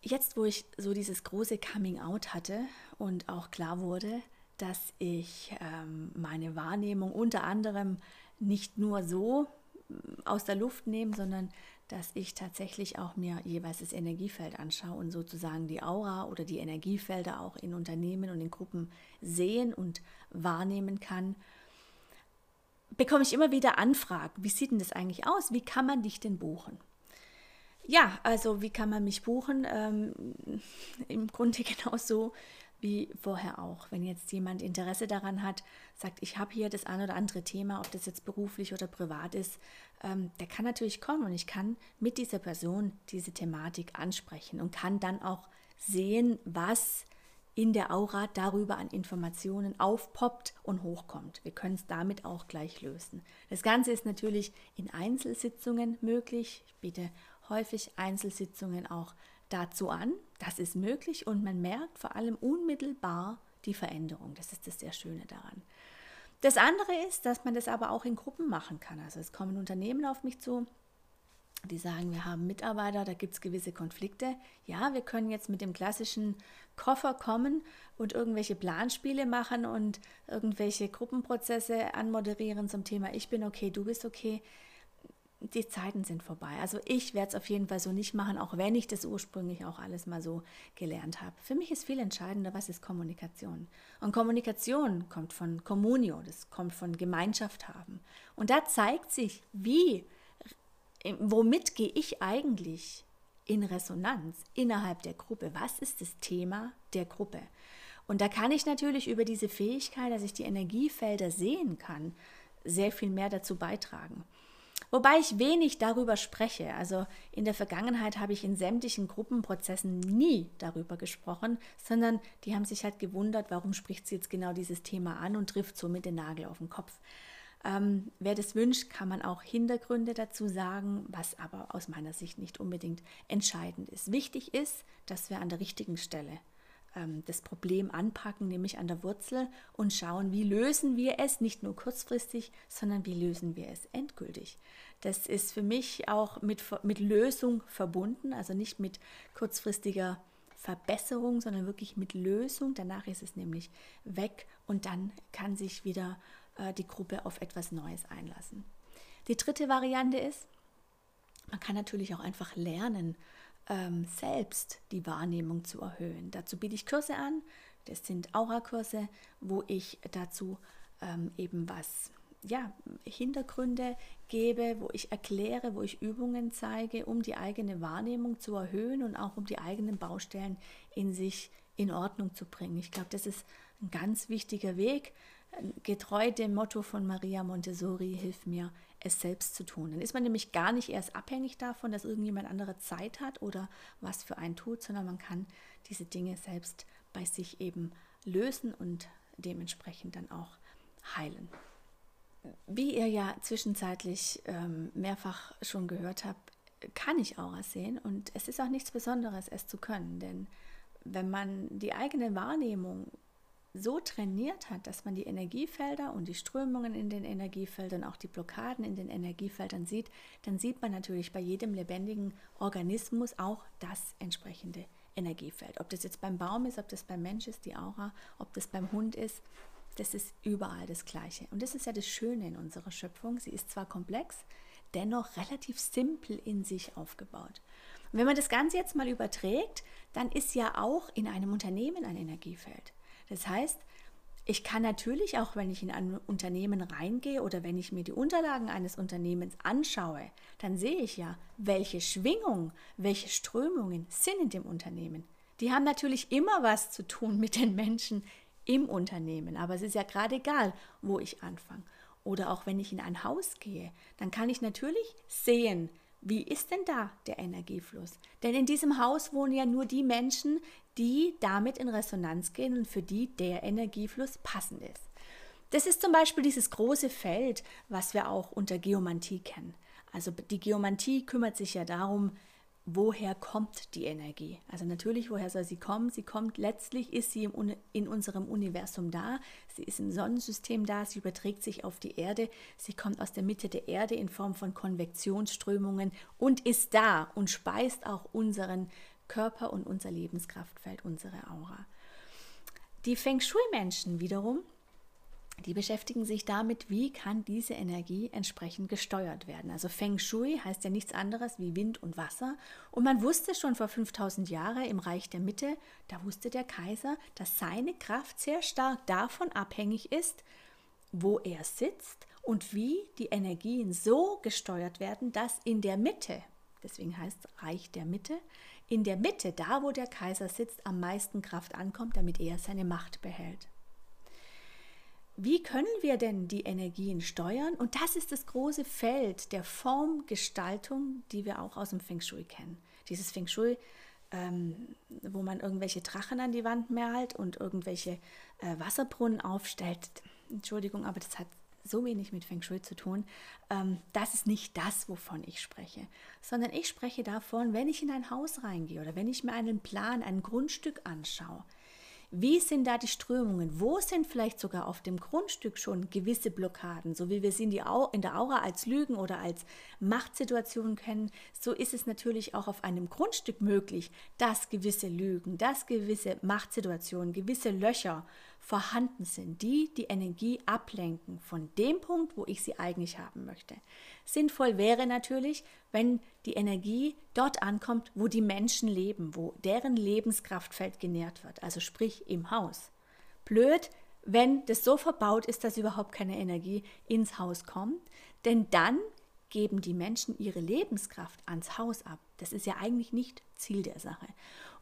Jetzt, wo ich so dieses große Coming Out hatte und auch klar wurde, dass ich ähm, meine Wahrnehmung unter anderem nicht nur so mm, aus der Luft nehme, sondern dass ich tatsächlich auch mir jeweils das Energiefeld anschaue und sozusagen die Aura oder die Energiefelder auch in Unternehmen und in Gruppen sehen und wahrnehmen kann, bekomme ich immer wieder Anfragen. Wie sieht denn das eigentlich aus? Wie kann man dich denn buchen? Ja, also wie kann man mich buchen? Ähm, Im Grunde genauso wie vorher auch. Wenn jetzt jemand Interesse daran hat, sagt, ich habe hier das ein oder andere Thema, ob das jetzt beruflich oder privat ist, ähm, der kann natürlich kommen und ich kann mit dieser Person diese Thematik ansprechen und kann dann auch sehen, was in der Aura darüber an Informationen aufpoppt und hochkommt. Wir können es damit auch gleich lösen. Das Ganze ist natürlich in Einzelsitzungen möglich. Ich biete häufig Einzelsitzungen auch dazu an. Das ist möglich und man merkt vor allem unmittelbar die Veränderung. Das ist das sehr Schöne daran. Das andere ist, dass man das aber auch in Gruppen machen kann. Also es kommen Unternehmen auf mich zu, die sagen, wir haben Mitarbeiter, da gibt es gewisse Konflikte. Ja, wir können jetzt mit dem klassischen Koffer kommen und irgendwelche Planspiele machen und irgendwelche Gruppenprozesse anmoderieren zum Thema Ich bin okay, du bist okay die Zeiten sind vorbei. Also ich werde es auf jeden Fall so nicht machen, auch wenn ich das ursprünglich auch alles mal so gelernt habe. Für mich ist viel entscheidender, was ist Kommunikation. Und Kommunikation kommt von Communio, das kommt von Gemeinschaft haben. Und da zeigt sich, wie, womit gehe ich eigentlich in Resonanz innerhalb der Gruppe? Was ist das Thema der Gruppe? Und da kann ich natürlich über diese Fähigkeit, dass ich die Energiefelder sehen kann, sehr viel mehr dazu beitragen. Wobei ich wenig darüber spreche. Also in der Vergangenheit habe ich in sämtlichen Gruppenprozessen nie darüber gesprochen, sondern die haben sich halt gewundert, warum spricht sie jetzt genau dieses Thema an und trifft somit den Nagel auf den Kopf. Ähm, wer das wünscht, kann man auch Hintergründe dazu sagen, was aber aus meiner Sicht nicht unbedingt entscheidend ist. Wichtig ist, dass wir an der richtigen Stelle das Problem anpacken, nämlich an der Wurzel und schauen, wie lösen wir es nicht nur kurzfristig, sondern wie lösen wir es endgültig. Das ist für mich auch mit, mit Lösung verbunden, also nicht mit kurzfristiger Verbesserung, sondern wirklich mit Lösung. Danach ist es nämlich weg und dann kann sich wieder äh, die Gruppe auf etwas Neues einlassen. Die dritte Variante ist, man kann natürlich auch einfach lernen, ähm, selbst die Wahrnehmung zu erhöhen. Dazu biete ich Kurse an. Das sind Aura-Kurse, wo ich dazu ähm, eben was, ja, Hintergründe gebe, wo ich erkläre, wo ich Übungen zeige, um die eigene Wahrnehmung zu erhöhen und auch um die eigenen Baustellen in sich in Ordnung zu bringen. Ich glaube, das ist ein ganz wichtiger Weg. Getreu dem Motto von Maria Montessori, hilf mir, es selbst zu tun. Dann ist man nämlich gar nicht erst abhängig davon, dass irgendjemand andere Zeit hat oder was für einen tut, sondern man kann diese Dinge selbst bei sich eben lösen und dementsprechend dann auch heilen. wie ihr ja zwischenzeitlich ähm, mehrfach schon gehört habt, kann ich Auras sehen und es ist auch nichts Besonderes, es zu können, denn wenn man die eigene Wahrnehmung so trainiert hat, dass man die Energiefelder und die Strömungen in den Energiefeldern, auch die Blockaden in den Energiefeldern sieht, dann sieht man natürlich bei jedem lebendigen Organismus auch das entsprechende Energiefeld. Ob das jetzt beim Baum ist, ob das beim Mensch ist, die Aura, ob das beim Hund ist, das ist überall das Gleiche. Und das ist ja das Schöne in unserer Schöpfung. Sie ist zwar komplex, dennoch relativ simpel in sich aufgebaut. Und wenn man das Ganze jetzt mal überträgt, dann ist ja auch in einem Unternehmen ein Energiefeld. Das heißt, ich kann natürlich auch, wenn ich in ein Unternehmen reingehe oder wenn ich mir die Unterlagen eines Unternehmens anschaue, dann sehe ich ja, welche Schwingungen, welche Strömungen sind in dem Unternehmen. Die haben natürlich immer was zu tun mit den Menschen im Unternehmen, aber es ist ja gerade egal, wo ich anfange. Oder auch wenn ich in ein Haus gehe, dann kann ich natürlich sehen, wie ist denn da der Energiefluss? Denn in diesem Haus wohnen ja nur die Menschen, die damit in Resonanz gehen und für die der Energiefluss passend ist. Das ist zum Beispiel dieses große Feld, was wir auch unter Geomantie kennen. Also die Geomantie kümmert sich ja darum, woher kommt die Energie? Also natürlich, woher soll sie kommen? Sie kommt letztlich, ist sie im, in unserem Universum da, sie ist im Sonnensystem da, sie überträgt sich auf die Erde, sie kommt aus der Mitte der Erde in Form von Konvektionsströmungen und ist da und speist auch unseren Körper und unser Lebenskraftfeld, unsere Aura. Die Feng Shui-Menschen wiederum die beschäftigen sich damit, wie kann diese Energie entsprechend gesteuert werden. Also Feng Shui heißt ja nichts anderes wie Wind und Wasser. Und man wusste schon vor 5000 Jahren im Reich der Mitte, da wusste der Kaiser, dass seine Kraft sehr stark davon abhängig ist, wo er sitzt und wie die Energien so gesteuert werden, dass in der Mitte, deswegen heißt Reich der Mitte, in der Mitte, da wo der Kaiser sitzt, am meisten Kraft ankommt, damit er seine Macht behält. Wie können wir denn die Energien steuern? Und das ist das große Feld der Formgestaltung, die wir auch aus dem Feng Shui kennen. Dieses Feng Shui, ähm, wo man irgendwelche Drachen an die Wand malt und irgendwelche äh, Wasserbrunnen aufstellt. Entschuldigung, aber das hat so wenig mit Feng Shui zu tun. Ähm, das ist nicht das, wovon ich spreche, sondern ich spreche davon, wenn ich in ein Haus reingehe oder wenn ich mir einen Plan, ein Grundstück anschaue wie sind da die Strömungen? Wo sind vielleicht sogar auf dem Grundstück schon gewisse Blockaden? So wie wir sie in, in der Aura als Lügen oder als Machtsituationen kennen, so ist es natürlich auch auf einem Grundstück möglich, dass gewisse Lügen, dass gewisse Machtsituationen, gewisse Löcher vorhanden sind, die die Energie ablenken von dem Punkt, wo ich sie eigentlich haben möchte. Sinnvoll wäre natürlich, wenn die Energie dort ankommt, wo die Menschen leben, wo deren Lebenskraftfeld genährt wird, also sprich im Haus. Blöd, wenn das so verbaut ist, dass überhaupt keine Energie ins Haus kommt, denn dann geben die Menschen ihre Lebenskraft ans Haus ab. Das ist ja eigentlich nicht Ziel der Sache.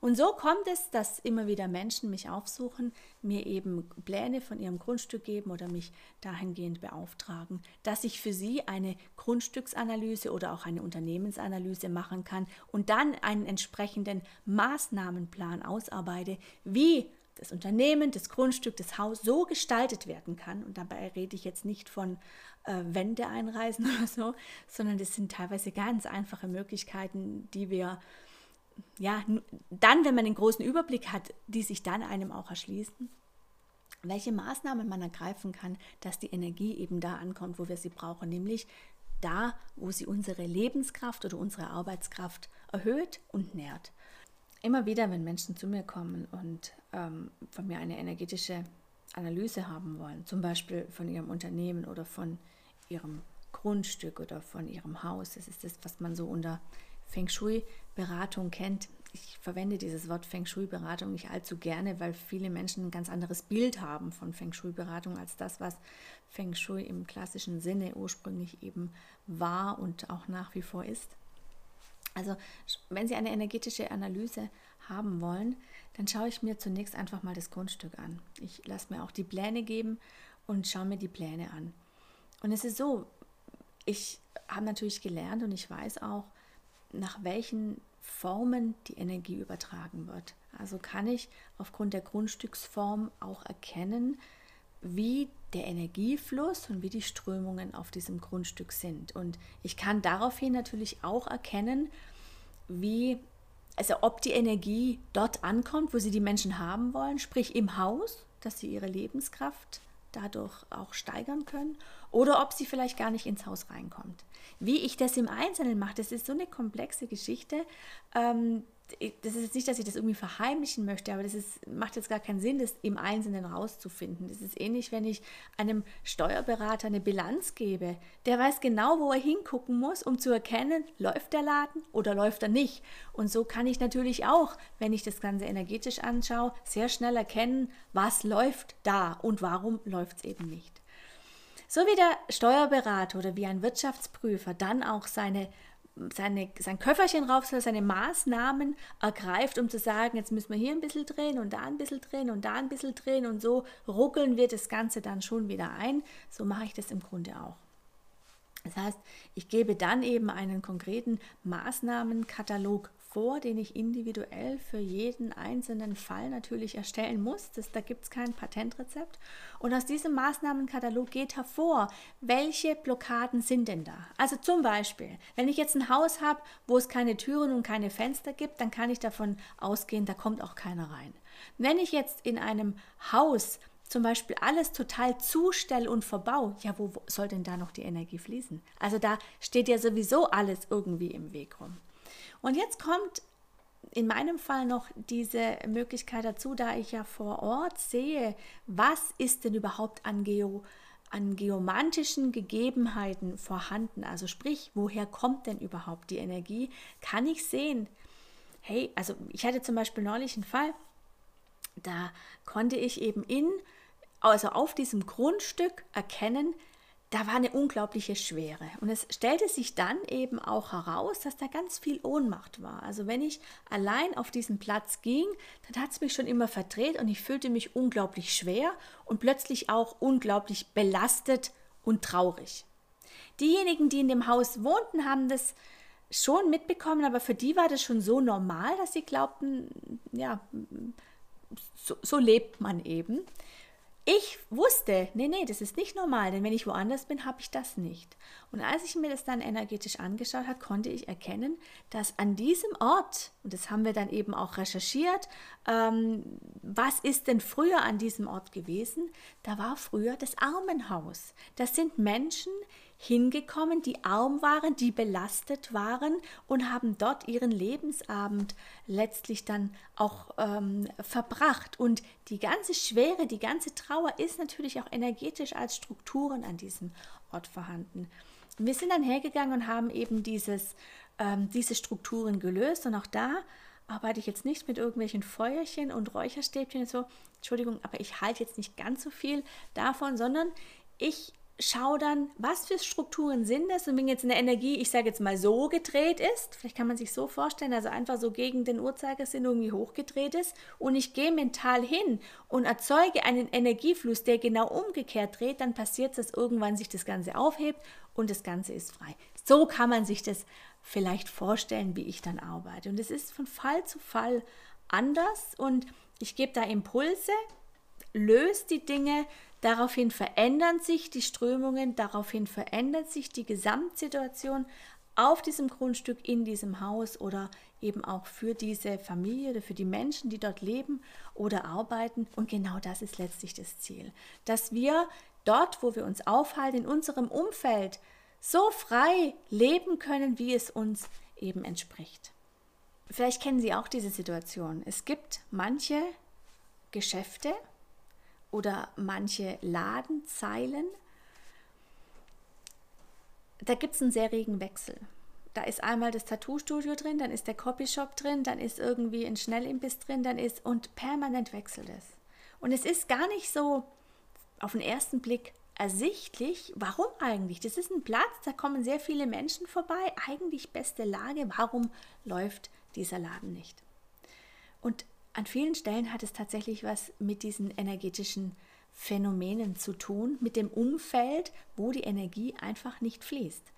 Und so kommt es, dass immer wieder Menschen mich aufsuchen, mir eben Pläne von ihrem Grundstück geben oder mich dahingehend beauftragen, dass ich für sie eine Grundstücksanalyse oder auch eine Unternehmensanalyse machen kann und dann einen entsprechenden Maßnahmenplan ausarbeite, wie das Unternehmen, das Grundstück, das Haus so gestaltet werden kann. Und dabei rede ich jetzt nicht von äh, Wände einreisen oder so, sondern das sind teilweise ganz einfache Möglichkeiten, die wir ja, dann, wenn man den großen Überblick hat, die sich dann einem auch erschließen, welche Maßnahmen man ergreifen kann, dass die Energie eben da ankommt, wo wir sie brauchen, nämlich da, wo sie unsere Lebenskraft oder unsere Arbeitskraft erhöht und nährt. Immer wieder, wenn Menschen zu mir kommen und ähm, von mir eine energetische Analyse haben wollen, zum Beispiel von ihrem Unternehmen oder von ihrem Grundstück oder von ihrem Haus, das ist das, was man so unter Feng Shui-Beratung kennt. Ich verwende dieses Wort Feng Shui-Beratung nicht allzu gerne, weil viele Menschen ein ganz anderes Bild haben von Feng Shui-Beratung als das, was Feng Shui im klassischen Sinne ursprünglich eben war und auch nach wie vor ist. Also, wenn Sie eine energetische Analyse haben wollen, dann schaue ich mir zunächst einfach mal das Grundstück an. Ich lasse mir auch die Pläne geben und schaue mir die Pläne an. Und es ist so, ich habe natürlich gelernt und ich weiß auch, nach welchen Formen die Energie übertragen wird. Also kann ich aufgrund der Grundstücksform auch erkennen, wie der Energiefluss und wie die Strömungen auf diesem Grundstück sind. Und ich kann daraufhin natürlich auch erkennen, wie, also ob die Energie dort ankommt, wo sie die Menschen haben wollen, sprich im Haus, dass sie ihre Lebenskraft dadurch auch steigern können, oder ob sie vielleicht gar nicht ins Haus reinkommt. Wie ich das im Einzelnen mache, das ist so eine komplexe Geschichte. Ähm, das ist jetzt nicht, dass ich das irgendwie verheimlichen möchte, aber das ist, macht jetzt gar keinen Sinn, das im Einzelnen rauszufinden. Das ist ähnlich, wenn ich einem Steuerberater eine Bilanz gebe. Der weiß genau, wo er hingucken muss, um zu erkennen, läuft der Laden oder läuft er nicht. Und so kann ich natürlich auch, wenn ich das Ganze energetisch anschaue, sehr schnell erkennen, was läuft da und warum läuft es eben nicht. So wie der Steuerberater oder wie ein Wirtschaftsprüfer dann auch seine seine, sein Köfferchen rauf, seine Maßnahmen ergreift, um zu sagen, jetzt müssen wir hier ein bisschen drehen und da ein bisschen drehen und da ein bisschen drehen und so ruckeln wir das Ganze dann schon wieder ein. So mache ich das im Grunde auch. Das heißt, ich gebe dann eben einen konkreten Maßnahmenkatalog vor, den ich individuell für jeden einzelnen Fall natürlich erstellen muss. Das, da gibt es kein Patentrezept. Und aus diesem Maßnahmenkatalog geht hervor, welche Blockaden sind denn da. Also zum Beispiel, wenn ich jetzt ein Haus habe, wo es keine Türen und keine Fenster gibt, dann kann ich davon ausgehen, da kommt auch keiner rein. Wenn ich jetzt in einem Haus zum Beispiel alles total zustelle und verbau, ja, wo soll denn da noch die Energie fließen? Also da steht ja sowieso alles irgendwie im Weg rum. Und jetzt kommt in meinem Fall noch diese Möglichkeit dazu, da ich ja vor Ort sehe, was ist denn überhaupt an, Geo, an geomantischen Gegebenheiten vorhanden. Also sprich, woher kommt denn überhaupt die Energie? Kann ich sehen, hey, also ich hatte zum Beispiel neulich einen Fall, da konnte ich eben in, also auf diesem Grundstück erkennen, da war eine unglaubliche Schwere. Und es stellte sich dann eben auch heraus, dass da ganz viel Ohnmacht war. Also wenn ich allein auf diesen Platz ging, dann hat es mich schon immer verdreht und ich fühlte mich unglaublich schwer und plötzlich auch unglaublich belastet und traurig. Diejenigen, die in dem Haus wohnten, haben das schon mitbekommen, aber für die war das schon so normal, dass sie glaubten, ja, so, so lebt man eben. Ich wusste, nee, nee, das ist nicht normal, denn wenn ich woanders bin, habe ich das nicht. Und als ich mir das dann energetisch angeschaut habe, konnte ich erkennen, dass an diesem Ort, und das haben wir dann eben auch recherchiert, ähm, was ist denn früher an diesem Ort gewesen? Da war früher das Armenhaus. Das sind Menschen, hingekommen, die arm waren, die belastet waren und haben dort ihren Lebensabend letztlich dann auch ähm, verbracht. Und die ganze Schwere, die ganze Trauer ist natürlich auch energetisch als Strukturen an diesem Ort vorhanden. Wir sind dann hergegangen und haben eben dieses, ähm, diese Strukturen gelöst und auch da arbeite ich jetzt nicht mit irgendwelchen Feuerchen und Räucherstäbchen und so. Entschuldigung, aber ich halte jetzt nicht ganz so viel davon, sondern ich schau dann, was für Strukturen sind das und wenn jetzt eine Energie, ich sage jetzt mal so gedreht ist, vielleicht kann man sich so vorstellen, also einfach so gegen den Uhrzeigersinn irgendwie hochgedreht ist und ich gehe mental hin und erzeuge einen Energiefluss, der genau umgekehrt dreht, dann passiert dass irgendwann sich das Ganze aufhebt und das Ganze ist frei. So kann man sich das vielleicht vorstellen, wie ich dann arbeite und es ist von Fall zu Fall anders und ich gebe da Impulse, löse die Dinge, Daraufhin verändern sich die Strömungen, daraufhin verändert sich die Gesamtsituation auf diesem Grundstück, in diesem Haus oder eben auch für diese Familie oder für die Menschen, die dort leben oder arbeiten. Und genau das ist letztlich das Ziel, dass wir dort, wo wir uns aufhalten, in unserem Umfeld so frei leben können, wie es uns eben entspricht. Vielleicht kennen Sie auch diese Situation. Es gibt manche Geschäfte, oder manche Ladenzeilen, da gibt es einen sehr regen Wechsel. Da ist einmal das Tattoo-Studio drin, dann ist der Copyshop drin, dann ist irgendwie ein Schnellimbiss drin, dann ist und permanent wechselt es. Und es ist gar nicht so auf den ersten Blick ersichtlich, warum eigentlich? Das ist ein Platz, da kommen sehr viele Menschen vorbei, eigentlich beste Lage, warum läuft dieser Laden nicht? Und an vielen Stellen hat es tatsächlich was mit diesen energetischen Phänomenen zu tun, mit dem Umfeld, wo die Energie einfach nicht fließt.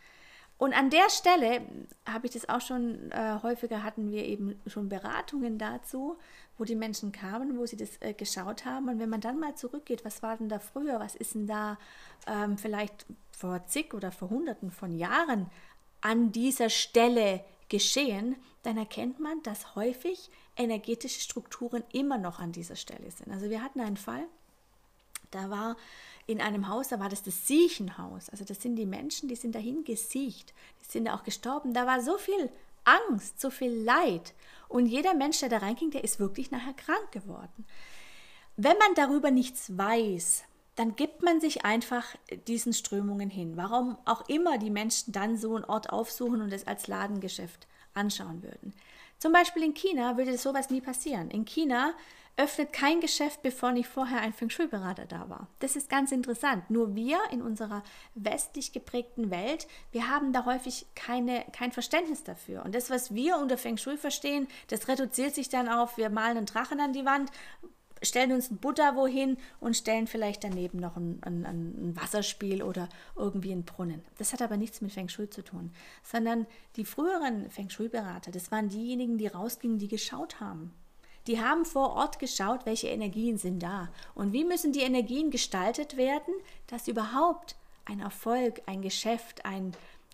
Und an der Stelle habe ich das auch schon äh, häufiger hatten wir eben schon Beratungen dazu, wo die Menschen kamen, wo sie das äh, geschaut haben. Und wenn man dann mal zurückgeht, was war denn da früher, was ist denn da ähm, vielleicht vor zig oder vor hunderten von Jahren an dieser Stelle geschehen, dann erkennt man, dass häufig energetische Strukturen immer noch an dieser Stelle sind. Also wir hatten einen Fall, da war in einem Haus, da war das das Siechenhaus. Also das sind die Menschen, die sind dahin gesiecht, die sind auch gestorben. Da war so viel Angst, so viel Leid. Und jeder Mensch, der da reinging, der ist wirklich nachher krank geworden. Wenn man darüber nichts weiß, dann gibt man sich einfach diesen Strömungen hin. Warum auch immer die Menschen dann so einen Ort aufsuchen und es als Ladengeschäft anschauen würden. Zum Beispiel in China würde sowas nie passieren. In China öffnet kein Geschäft, bevor nicht vorher ein Feng Shui-Berater da war. Das ist ganz interessant. Nur wir in unserer westlich geprägten Welt, wir haben da häufig keine, kein Verständnis dafür. Und das, was wir unter Feng Shui verstehen, das reduziert sich dann auf, wir malen einen Drachen an die Wand, stellen uns einen Buddha wohin und stellen vielleicht daneben noch ein, ein, ein, Wasserspiel oder irgendwie einen Brunnen. Das hat aber nichts mit Feng Shui zu tun, sondern die früheren Feng Shui-Berater, das waren diejenigen, die rausgingen, die geschaut haben. Die haben vor Ort geschaut, welche Energien sind da und wie müssen die Energien gestaltet werden, dass überhaupt ein Erfolg, ein Geschäft, ein,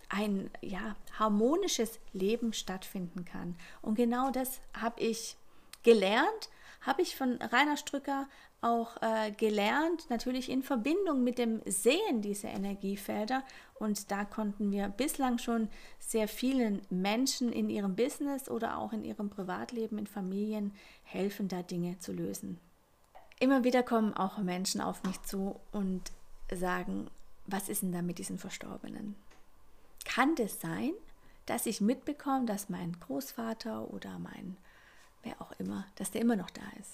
ein ja, harmonisches Leben stattfinden kann. Und genau das habe ich gelernt habe ich von Rainer Strücker auch äh, gelernt, natürlich in Verbindung mit dem Sehen dieser Energiefelder. Und da konnten wir bislang schon sehr vielen Menschen in ihrem Business oder auch in ihrem Privatleben, in Familien helfen, da Dinge zu lösen. Immer wieder kommen auch Menschen auf mich zu und sagen, was ist denn da mit diesen Verstorbenen? Kann das sein, dass ich mitbekomme, dass mein Großvater oder mein wer auch immer, dass der immer noch da ist.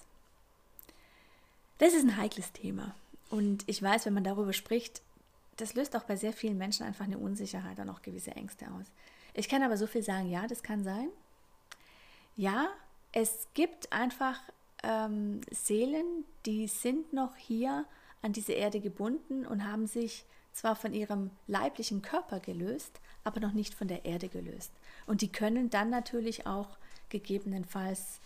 Das ist ein heikles Thema. Und ich weiß, wenn man darüber spricht, das löst auch bei sehr vielen Menschen einfach eine Unsicherheit und auch gewisse Ängste aus. Ich kann aber so viel sagen, ja, das kann sein. Ja, es gibt einfach ähm, Seelen, die sind noch hier an diese Erde gebunden und haben sich zwar von ihrem leiblichen Körper gelöst, aber noch nicht von der Erde gelöst. Und die können dann natürlich auch gegebenenfalls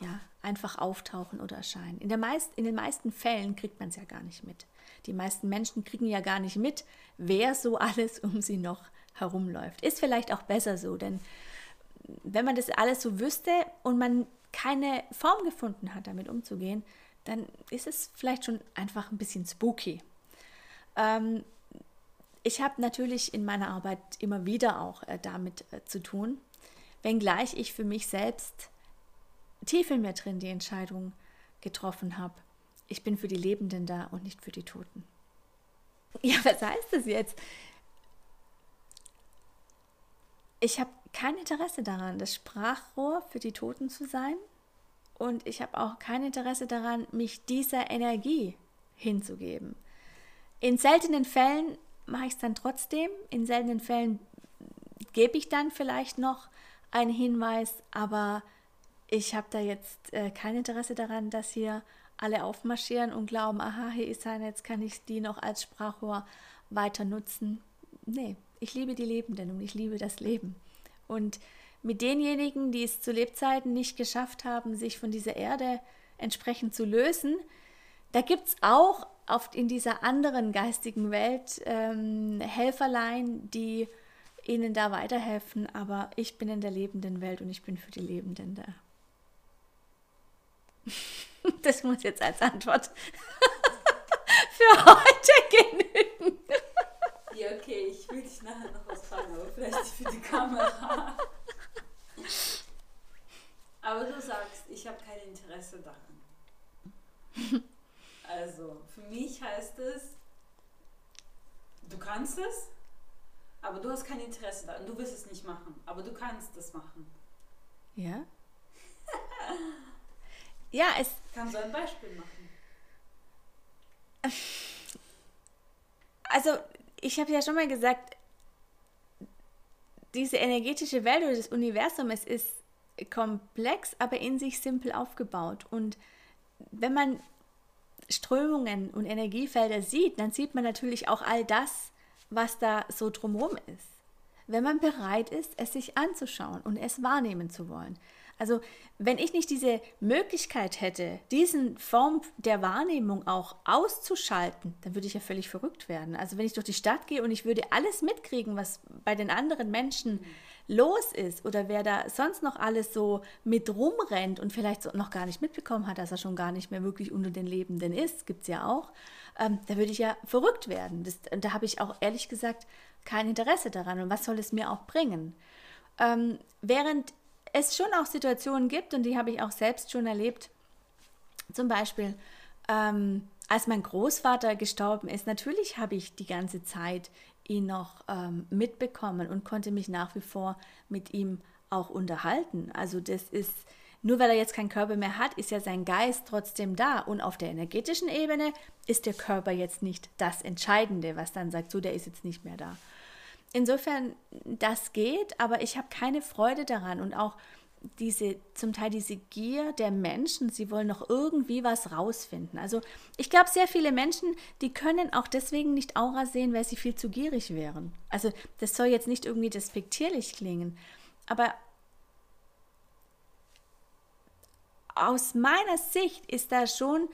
ja, einfach auftauchen oder erscheinen. In, der meist, in den meisten Fällen kriegt man es ja gar nicht mit. Die meisten Menschen kriegen ja gar nicht mit, wer so alles um sie noch herumläuft. Ist vielleicht auch besser so, denn wenn man das alles so wüsste und man keine Form gefunden hat, damit umzugehen, dann ist es vielleicht schon einfach ein bisschen spooky. Ähm, ich habe natürlich in meiner Arbeit immer wieder auch äh, damit äh, zu tun wenngleich ich für mich selbst tief in mir drin die Entscheidung getroffen habe, ich bin für die Lebenden da und nicht für die Toten. Ja, was heißt das jetzt? Ich habe kein Interesse daran, das Sprachrohr für die Toten zu sein und ich habe auch kein Interesse daran, mich dieser Energie hinzugeben. In seltenen Fällen mache ich es dann trotzdem, in seltenen Fällen gebe ich dann vielleicht noch ein Hinweis, aber ich habe da jetzt äh, kein Interesse daran, dass hier alle aufmarschieren und glauben, aha, hier ist einer, jetzt kann ich die noch als Sprachrohr weiter nutzen. Nee, ich liebe die Lebenden und ich liebe das Leben. Und mit denjenigen, die es zu Lebzeiten nicht geschafft haben, sich von dieser Erde entsprechend zu lösen, da gibt es auch oft in dieser anderen geistigen Welt ähm, Helferlein, die ihnen da weiterhelfen, aber ich bin in der lebenden Welt und ich bin für die Lebenden da. Das muss jetzt als Antwort für heute genügen. Ja, okay, ich will dich nachher noch was fragen, aber vielleicht für die Kamera. Aber du sagst, ich habe kein Interesse daran. Also, für mich heißt es, du kannst es, aber du hast kein Interesse daran. Du willst es nicht machen, aber du kannst es machen. Ja? ja, es. Kannst du ein Beispiel machen? Also, ich habe ja schon mal gesagt, diese energetische Welt oder das Universum, es ist komplex, aber in sich simpel aufgebaut. Und wenn man Strömungen und Energiefelder sieht, dann sieht man natürlich auch all das, was da so drumherum ist. wenn man bereit ist, es sich anzuschauen und es wahrnehmen zu wollen. Also wenn ich nicht diese Möglichkeit hätte, diesen Form der Wahrnehmung auch auszuschalten, dann würde ich ja völlig verrückt werden. Also wenn ich durch die Stadt gehe und ich würde alles mitkriegen, was bei den anderen Menschen los ist oder wer da sonst noch alles so mit rumrennt und vielleicht so noch gar nicht mitbekommen hat, dass er schon gar nicht mehr wirklich unter den Lebenden ist, gibt es ja auch, ähm, da würde ich ja verrückt werden. Das, da habe ich auch ehrlich gesagt kein Interesse daran. Und was soll es mir auch bringen? Ähm, während es schon auch Situationen gibt, und die habe ich auch selbst schon erlebt, zum Beispiel, ähm, als mein Großvater gestorben ist, natürlich habe ich die ganze Zeit ihn noch ähm, mitbekommen und konnte mich nach wie vor mit ihm auch unterhalten. Also das ist, nur weil er jetzt keinen Körper mehr hat, ist ja sein Geist trotzdem da. Und auf der energetischen Ebene ist der Körper jetzt nicht das Entscheidende, was dann sagt, so, der ist jetzt nicht mehr da. Insofern, das geht, aber ich habe keine Freude daran und auch diese, zum Teil diese Gier der Menschen, sie wollen noch irgendwie was rausfinden. Also ich glaube, sehr viele Menschen, die können auch deswegen nicht Aura sehen, weil sie viel zu gierig wären. Also das soll jetzt nicht irgendwie despektierlich klingen, aber aus meiner Sicht ist da schon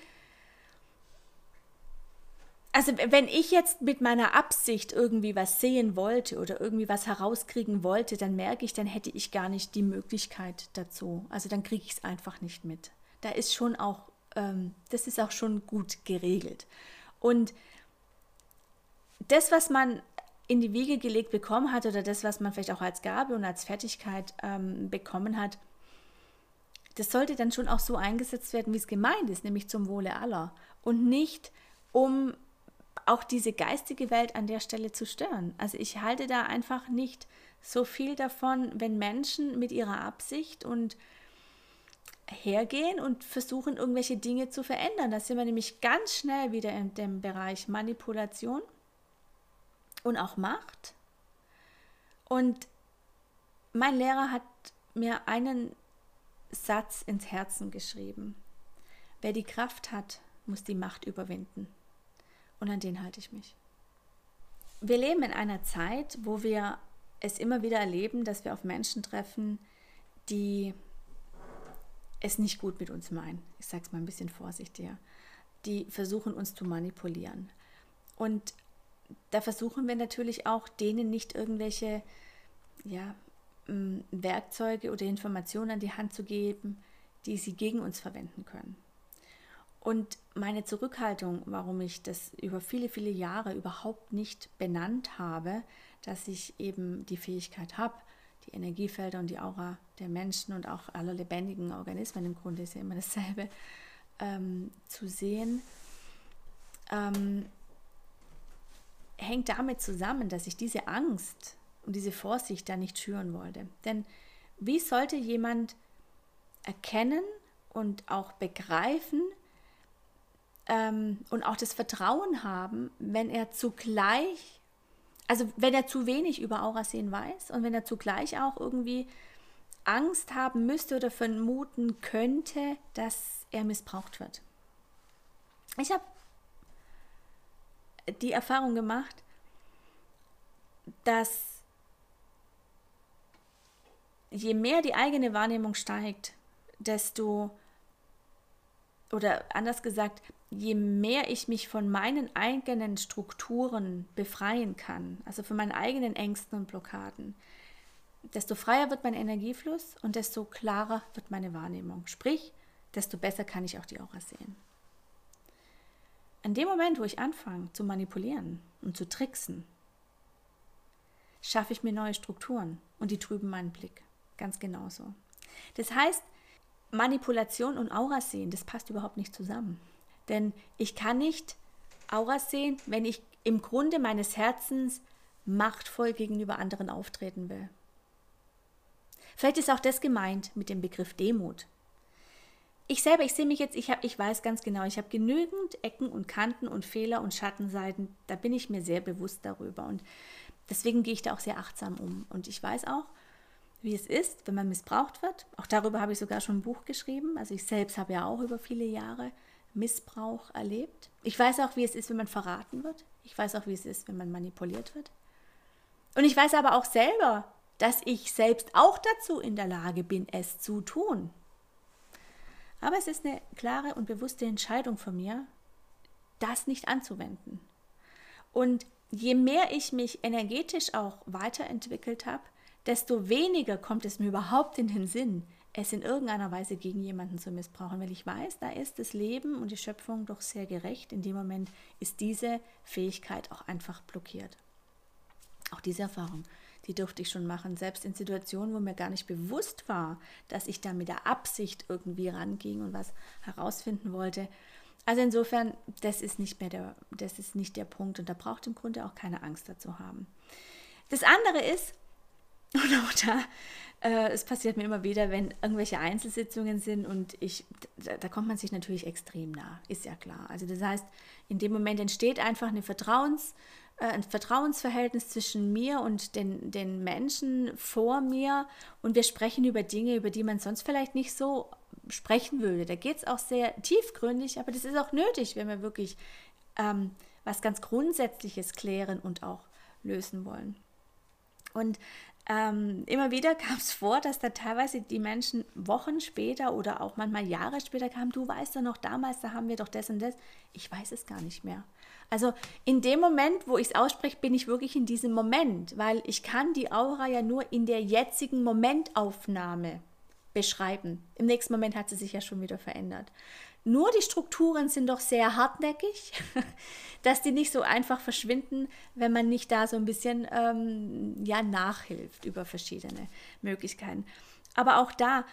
also wenn ich jetzt mit meiner Absicht irgendwie was sehen wollte oder irgendwie was herauskriegen wollte, dann merke ich, dann hätte ich gar nicht die Möglichkeit dazu. Also dann kriege ich es einfach nicht mit. Da ist schon auch, ähm, das ist auch schon gut geregelt. Und das, was man in die Wiege gelegt bekommen hat oder das, was man vielleicht auch als Gabe und als Fertigkeit ähm, bekommen hat, das sollte dann schon auch so eingesetzt werden, wie es gemeint ist, nämlich zum Wohle aller und nicht um auch diese geistige Welt an der Stelle zu stören. Also ich halte da einfach nicht so viel davon, wenn Menschen mit ihrer Absicht und hergehen und versuchen, irgendwelche Dinge zu verändern. Da sind wir nämlich ganz schnell wieder in dem Bereich Manipulation und auch Macht. Und mein Lehrer hat mir einen Satz ins Herzen geschrieben. Wer die Kraft hat, muss die Macht überwinden und an den halte ich mich. Wir leben in einer Zeit, wo wir es immer wieder erleben, dass wir auf Menschen treffen, die es nicht gut mit uns meinen. Ich sage es mal ein bisschen vorsichtiger. Die versuchen uns zu manipulieren. Und da versuchen wir natürlich auch, denen nicht irgendwelche ja, Werkzeuge oder Informationen an die Hand zu geben, die sie gegen uns verwenden können. Und meine Zurückhaltung, warum ich das über viele, viele Jahre überhaupt nicht benannt habe, dass ich eben die Fähigkeit habe, die Energiefelder und die Aura der Menschen und auch aller lebendigen Organismen, im Grunde ist ja immer dasselbe, ähm, zu sehen, ähm, hängt damit zusammen, dass ich diese Angst und diese Vorsicht da nicht schüren wollte. Denn wie sollte jemand erkennen und auch begreifen, ähm, und auch das Vertrauen haben, wenn er zugleich, also wenn er zu wenig über Aurasehen weiß und wenn er zugleich auch irgendwie Angst haben müsste oder vermuten könnte, dass er missbraucht wird. Ich habe die Erfahrung gemacht, dass je mehr die eigene Wahrnehmung steigt, desto, oder anders gesagt, je mehr ich mich von meinen eigenen Strukturen befreien kann, also von meinen eigenen Ängsten und Blockaden, desto freier wird mein Energiefluss und desto klarer wird meine Wahrnehmung. Sprich, desto besser kann ich auch die Aura sehen. In dem Moment, wo ich anfange zu manipulieren und zu tricksen, schaffe ich mir neue Strukturen und die trüben meinen Blick. Ganz genauso. Das heißt, Manipulation und Aura sehen, das passt überhaupt nicht zusammen. Denn ich kann nicht Auras sehen, wenn ich im Grunde meines Herzens machtvoll gegenüber anderen auftreten will. Vielleicht ist auch das gemeint mit dem Begriff Demut. Ich selber, ich sehe mich jetzt, ich, hab, ich weiß ganz genau, ich habe genügend Ecken und Kanten und Fehler und Schattenseiten, da bin ich mir sehr bewusst darüber und deswegen gehe ich da auch sehr achtsam um. Und ich weiß auch, wie es ist, wenn man missbraucht wird. Auch darüber habe ich sogar schon ein Buch geschrieben. Also ich selbst habe ja auch über viele Jahre Missbrauch erlebt. Ich weiß auch, wie es ist, wenn man verraten wird. Ich weiß auch, wie es ist, wenn man manipuliert wird. Und ich weiß aber auch selber, dass ich selbst auch dazu in der Lage bin, es zu tun. Aber es ist eine klare und bewusste Entscheidung von mir, das nicht anzuwenden. Und je mehr ich mich energetisch auch weiterentwickelt habe, desto weniger kommt es mir überhaupt in den Sinn, es in irgendeiner Weise gegen jemanden zu missbrauchen, weil ich weiß, da ist das Leben und die Schöpfung doch sehr gerecht. In dem Moment ist diese Fähigkeit auch einfach blockiert. Auch diese Erfahrung, die durfte ich schon machen, selbst in Situationen, wo mir gar nicht bewusst war, dass ich da mit der Absicht irgendwie ranging und was herausfinden wollte. Also insofern, das ist nicht mehr der, das ist nicht der Punkt und da braucht im Grunde auch keine Angst dazu haben. Das andere ist, und auch da, äh, es passiert mir immer wieder, wenn irgendwelche Einzelsitzungen sind und ich, da, da, kommt man sich natürlich extrem nah, ist ja klar. Also das heißt, in dem Moment entsteht einfach eine Vertrauens, äh, ein Vertrauensverhältnis zwischen mir und den, den Menschen vor mir und wir sprechen über Dinge, über die man sonst vielleicht nicht so sprechen würde. Da geht es auch sehr tiefgründig, aber das ist auch nötig, wenn wir wirklich ähm, was ganz Grundsätzliches klären und auch lösen wollen. Und ähm, immer wieder kam es vor, dass da teilweise die Menschen Wochen später oder auch manchmal Jahre später kamen, du weißt doch noch damals, da haben wir doch das und das. Ich weiß es gar nicht mehr. Also in dem Moment, wo ich es ausspreche, bin ich wirklich in diesem Moment, weil ich kann die Aura ja nur in der jetzigen Momentaufnahme beschreiben. Im nächsten Moment hat sie sich ja schon wieder verändert. Nur die Strukturen sind doch sehr hartnäckig, dass die nicht so einfach verschwinden, wenn man nicht da so ein bisschen ähm, ja, nachhilft über verschiedene Möglichkeiten. Aber auch da,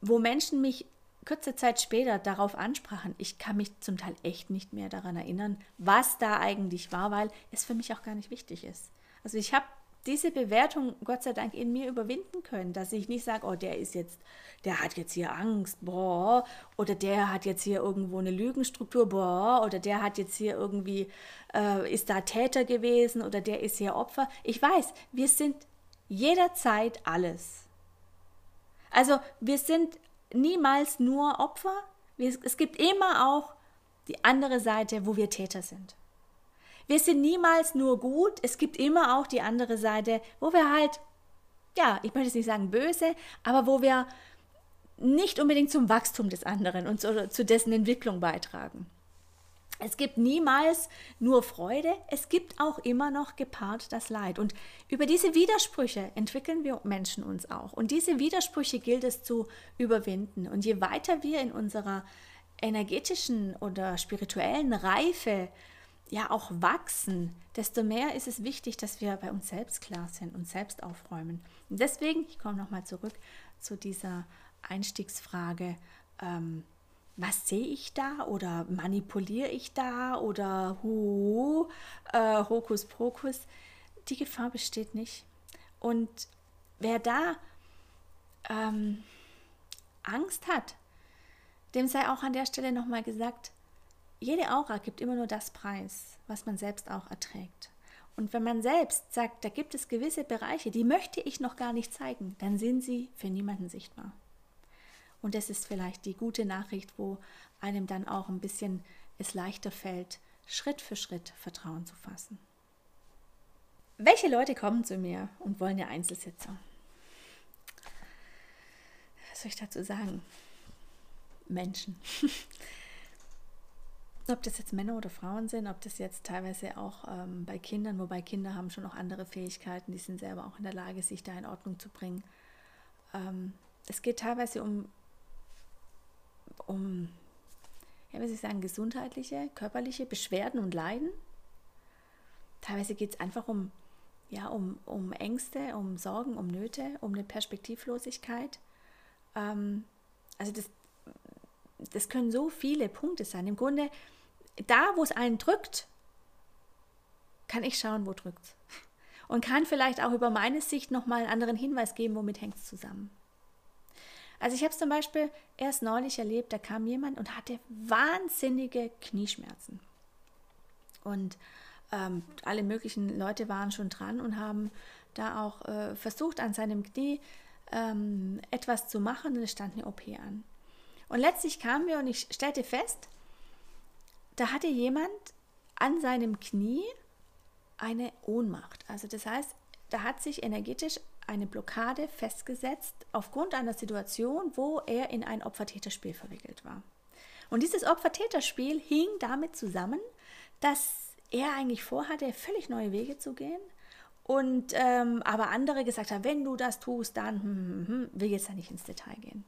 wo Menschen mich kurze Zeit später darauf ansprachen, ich kann mich zum Teil echt nicht mehr daran erinnern, was da eigentlich war, weil es für mich auch gar nicht wichtig ist. Also ich habe diese Bewertung Gott sei Dank in mir überwinden können, dass ich nicht sage, oh, der ist jetzt, der hat jetzt hier Angst, boah, oder der hat jetzt hier irgendwo eine Lügenstruktur, boah, oder der hat jetzt hier irgendwie, äh, ist da Täter gewesen oder der ist hier Opfer. Ich weiß, wir sind jederzeit alles. Also wir sind niemals nur Opfer, es gibt immer auch die andere Seite, wo wir Täter sind. Wir sind niemals nur gut, es gibt immer auch die andere Seite, wo wir halt, ja, ich möchte jetzt nicht sagen böse, aber wo wir nicht unbedingt zum Wachstum des anderen und zu, zu dessen Entwicklung beitragen. Es gibt niemals nur Freude, es gibt auch immer noch gepaart das Leid. Und über diese Widersprüche entwickeln wir Menschen uns auch. Und diese Widersprüche gilt es zu überwinden. Und je weiter wir in unserer energetischen oder spirituellen Reife ja auch wachsen, desto mehr ist es wichtig, dass wir bei uns selbst klar sind und selbst aufräumen. Und deswegen, ich komme nochmal zurück zu dieser Einstiegsfrage, ähm, was sehe ich da oder manipuliere ich da oder hu, äh, Hokus Pokus. Die Gefahr besteht nicht. Und wer da ähm, Angst hat, dem sei auch an der Stelle nochmal gesagt, jede Aura gibt immer nur das Preis, was man selbst auch erträgt. Und wenn man selbst sagt, da gibt es gewisse Bereiche, die möchte ich noch gar nicht zeigen, dann sind sie für niemanden sichtbar. Und das ist vielleicht die gute Nachricht, wo einem dann auch ein bisschen es leichter fällt, Schritt für Schritt Vertrauen zu fassen. Welche Leute kommen zu mir und wollen eine Einzelsitzung? Was soll ich dazu sagen? Menschen. ob das jetzt Männer oder Frauen sind, ob das jetzt teilweise auch ähm, bei Kindern, wobei Kinder haben schon auch andere Fähigkeiten, die sind selber auch in der Lage, sich da in Ordnung zu bringen. Ähm, es geht teilweise um, um, ja, wie soll ich sagen, gesundheitliche, körperliche Beschwerden und Leiden. Teilweise geht es einfach um, ja, um, um Ängste, um Sorgen, um Nöte, um eine Perspektivlosigkeit. Ähm, also das, das können so viele Punkte sein. Im Grunde da, wo es einen drückt, kann ich schauen, wo drückt es. Und kann vielleicht auch über meine Sicht nochmal einen anderen Hinweis geben, womit hängt es zusammen. Also ich habe es zum Beispiel erst neulich erlebt, da kam jemand und hatte wahnsinnige Knieschmerzen. Und ähm, alle möglichen Leute waren schon dran und haben da auch äh, versucht, an seinem Knie ähm, etwas zu machen und es stand eine OP an. Und letztlich kamen wir und ich stellte fest, da hatte jemand an seinem Knie eine Ohnmacht. Also das heißt, da hat sich energetisch eine Blockade festgesetzt aufgrund einer Situation, wo er in ein Opfer-Täter-Spiel verwickelt war. Und dieses Opfer-Täter-Spiel hing damit zusammen, dass er eigentlich vorhatte, völlig neue Wege zu gehen. Und ähm, aber andere gesagt haben, wenn du das tust, dann hm, hm, hm, will jetzt ja nicht ins Detail gehen.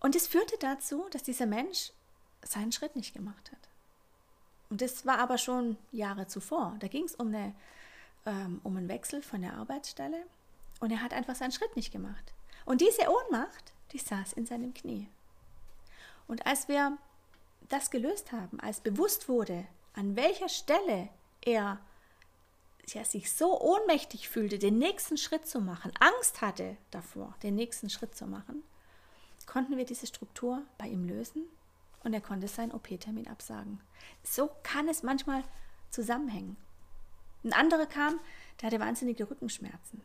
Und es führte dazu, dass dieser Mensch seinen Schritt nicht gemacht hat. Und das war aber schon Jahre zuvor. Da ging es um, ähm, um einen Wechsel von der Arbeitsstelle und er hat einfach seinen Schritt nicht gemacht. Und diese Ohnmacht, die saß in seinem Knie. Und als wir das gelöst haben, als bewusst wurde, an welcher Stelle er ja, sich so ohnmächtig fühlte, den nächsten Schritt zu machen, Angst hatte davor, den nächsten Schritt zu machen, konnten wir diese Struktur bei ihm lösen und er konnte seinen OP-Termin absagen. So kann es manchmal zusammenhängen. Ein anderer kam, der hatte wahnsinnige Rückenschmerzen.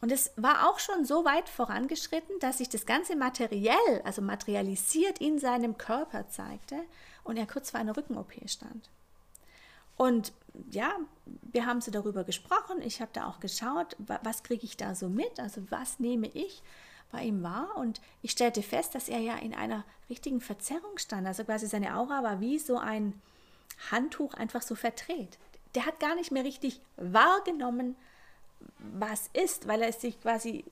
Und es war auch schon so weit vorangeschritten, dass sich das Ganze materiell, also materialisiert in seinem Körper zeigte und er kurz vor einer Rücken-OP stand. Und ja, wir haben so darüber gesprochen. Ich habe da auch geschaut, was kriege ich da so mit, also was nehme ich bei ihm wahr. Und ich stellte fest, dass er ja in einer richtigen Verzerrung stand. Also quasi seine Aura war wie so ein Handtuch einfach so verdreht. Der hat gar nicht mehr richtig wahrgenommen, was ist, weil er sich quasi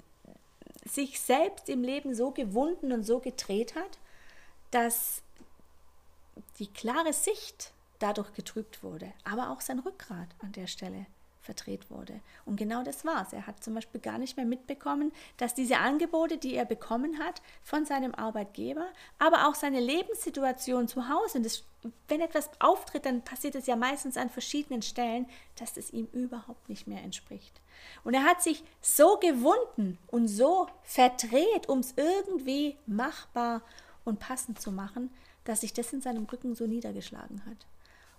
sich selbst im Leben so gewunden und so gedreht hat, dass die klare Sicht dadurch getrübt wurde, aber auch sein Rückgrat an der Stelle verdreht wurde. Und genau das war es. Er hat zum Beispiel gar nicht mehr mitbekommen, dass diese Angebote, die er bekommen hat von seinem Arbeitgeber, aber auch seine Lebenssituation zu Hause, das, wenn etwas auftritt, dann passiert es ja meistens an verschiedenen Stellen, dass es ihm überhaupt nicht mehr entspricht. Und er hat sich so gewunden und so verdreht, um es irgendwie machbar und passend zu machen, dass sich das in seinem Rücken so niedergeschlagen hat.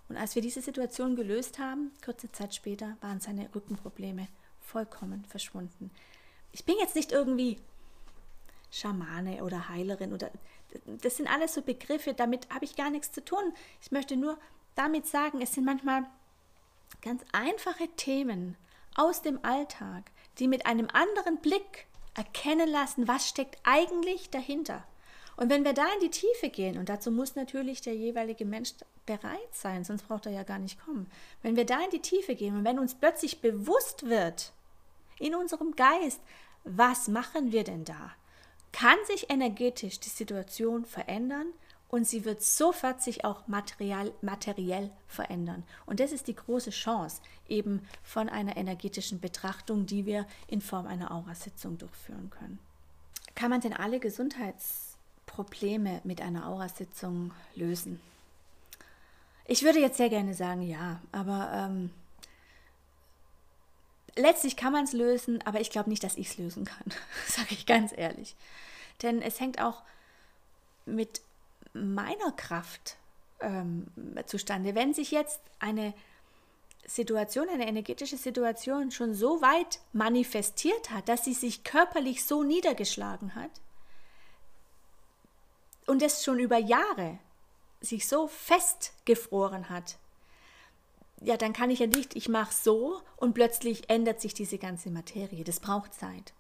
Und als wir diese Situation gelöst haben, kurze Zeit später waren seine Rückenprobleme vollkommen verschwunden. Ich bin jetzt nicht irgendwie Schamane oder Heilerin oder das sind alles so Begriffe, damit habe ich gar nichts zu tun. Ich möchte nur damit sagen, es sind manchmal ganz einfache Themen aus dem Alltag, die mit einem anderen Blick erkennen lassen, was steckt eigentlich dahinter. Und wenn wir da in die Tiefe gehen, und dazu muss natürlich der jeweilige Mensch bereit sein, sonst braucht er ja gar nicht kommen. Wenn wir da in die Tiefe gehen und wenn uns plötzlich bewusst wird, in unserem Geist, was machen wir denn da? Kann sich energetisch die Situation verändern und sie wird sofort sich auch material, materiell verändern. Und das ist die große Chance eben von einer energetischen Betrachtung, die wir in Form einer Aurasitzung durchführen können. Kann man denn alle Gesundheits Probleme mit einer Aurasitzung lösen? Ich würde jetzt sehr gerne sagen, ja, aber ähm, letztlich kann man es lösen, aber ich glaube nicht, dass ich es lösen kann, sage ich ganz ehrlich. Denn es hängt auch mit meiner Kraft ähm, zustande. Wenn sich jetzt eine Situation, eine energetische Situation schon so weit manifestiert hat, dass sie sich körperlich so niedergeschlagen hat, und es schon über Jahre sich so festgefroren hat, ja, dann kann ich ja nicht, ich mache so und plötzlich ändert sich diese ganze Materie. Das braucht Zeit.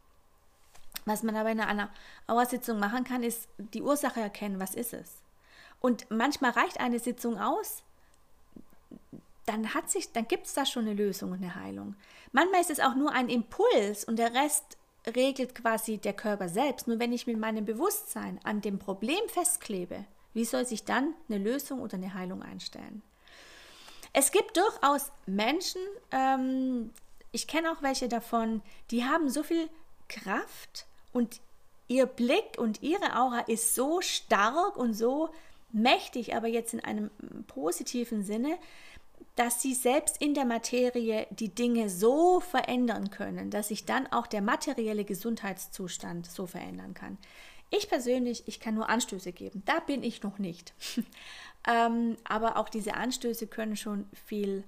Was man aber in einer Auersitzung machen kann, ist die Ursache erkennen, was ist es. Und manchmal reicht eine Sitzung aus, dann dann gibt es da schon eine Lösung und eine Heilung. Manchmal ist es auch nur ein Impuls und der Rest regelt quasi der Körper selbst. Nur wenn ich mit meinem Bewusstsein an dem Problem festklebe, wie soll sich dann eine Lösung oder eine Heilung einstellen? Es gibt durchaus Menschen, ähm, ich kenne auch welche davon, die haben so viel Kraft und ihr Blick und ihre Aura ist so stark und so mächtig, aber jetzt in einem positiven Sinne, dass sie selbst in der Materie die Dinge so verändern können, dass sich dann auch der materielle Gesundheitszustand so verändern kann. Ich persönlich, ich kann nur Anstöße geben. Da bin ich noch nicht. ähm, aber auch diese Anstöße können schon viel,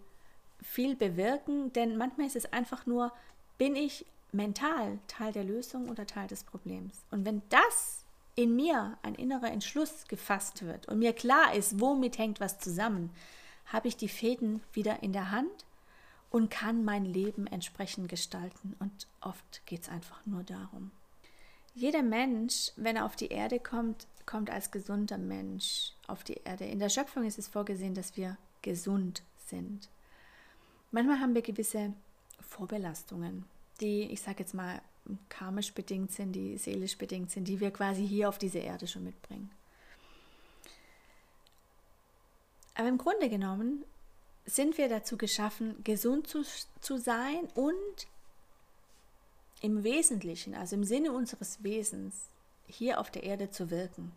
viel bewirken, denn manchmal ist es einfach nur, bin ich mental Teil der Lösung oder Teil des Problems? Und wenn das in mir ein innerer Entschluss gefasst wird und mir klar ist, womit hängt was zusammen, habe ich die Fäden wieder in der Hand und kann mein Leben entsprechend gestalten. Und oft geht es einfach nur darum. Jeder Mensch, wenn er auf die Erde kommt, kommt als gesunder Mensch auf die Erde. In der Schöpfung ist es vorgesehen, dass wir gesund sind. Manchmal haben wir gewisse Vorbelastungen, die, ich sage jetzt mal, karmisch bedingt sind, die seelisch bedingt sind, die wir quasi hier auf diese Erde schon mitbringen. Aber im Grunde genommen sind wir dazu geschaffen, gesund zu, zu sein und im Wesentlichen, also im Sinne unseres Wesens, hier auf der Erde zu wirken.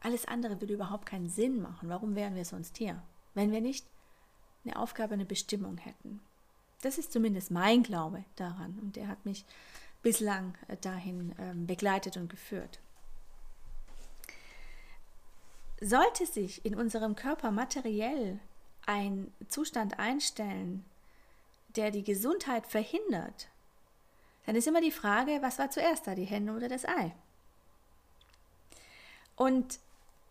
Alles andere würde überhaupt keinen Sinn machen. Warum wären wir sonst hier? Wenn wir nicht eine Aufgabe, eine Bestimmung hätten. Das ist zumindest mein Glaube daran und der hat mich bislang äh, dahin ähm, begleitet und geführt. Sollte sich in unserem Körper materiell ein Zustand einstellen, der die Gesundheit verhindert, dann ist immer die Frage, was war zuerst da, die Hände oder das Ei? Und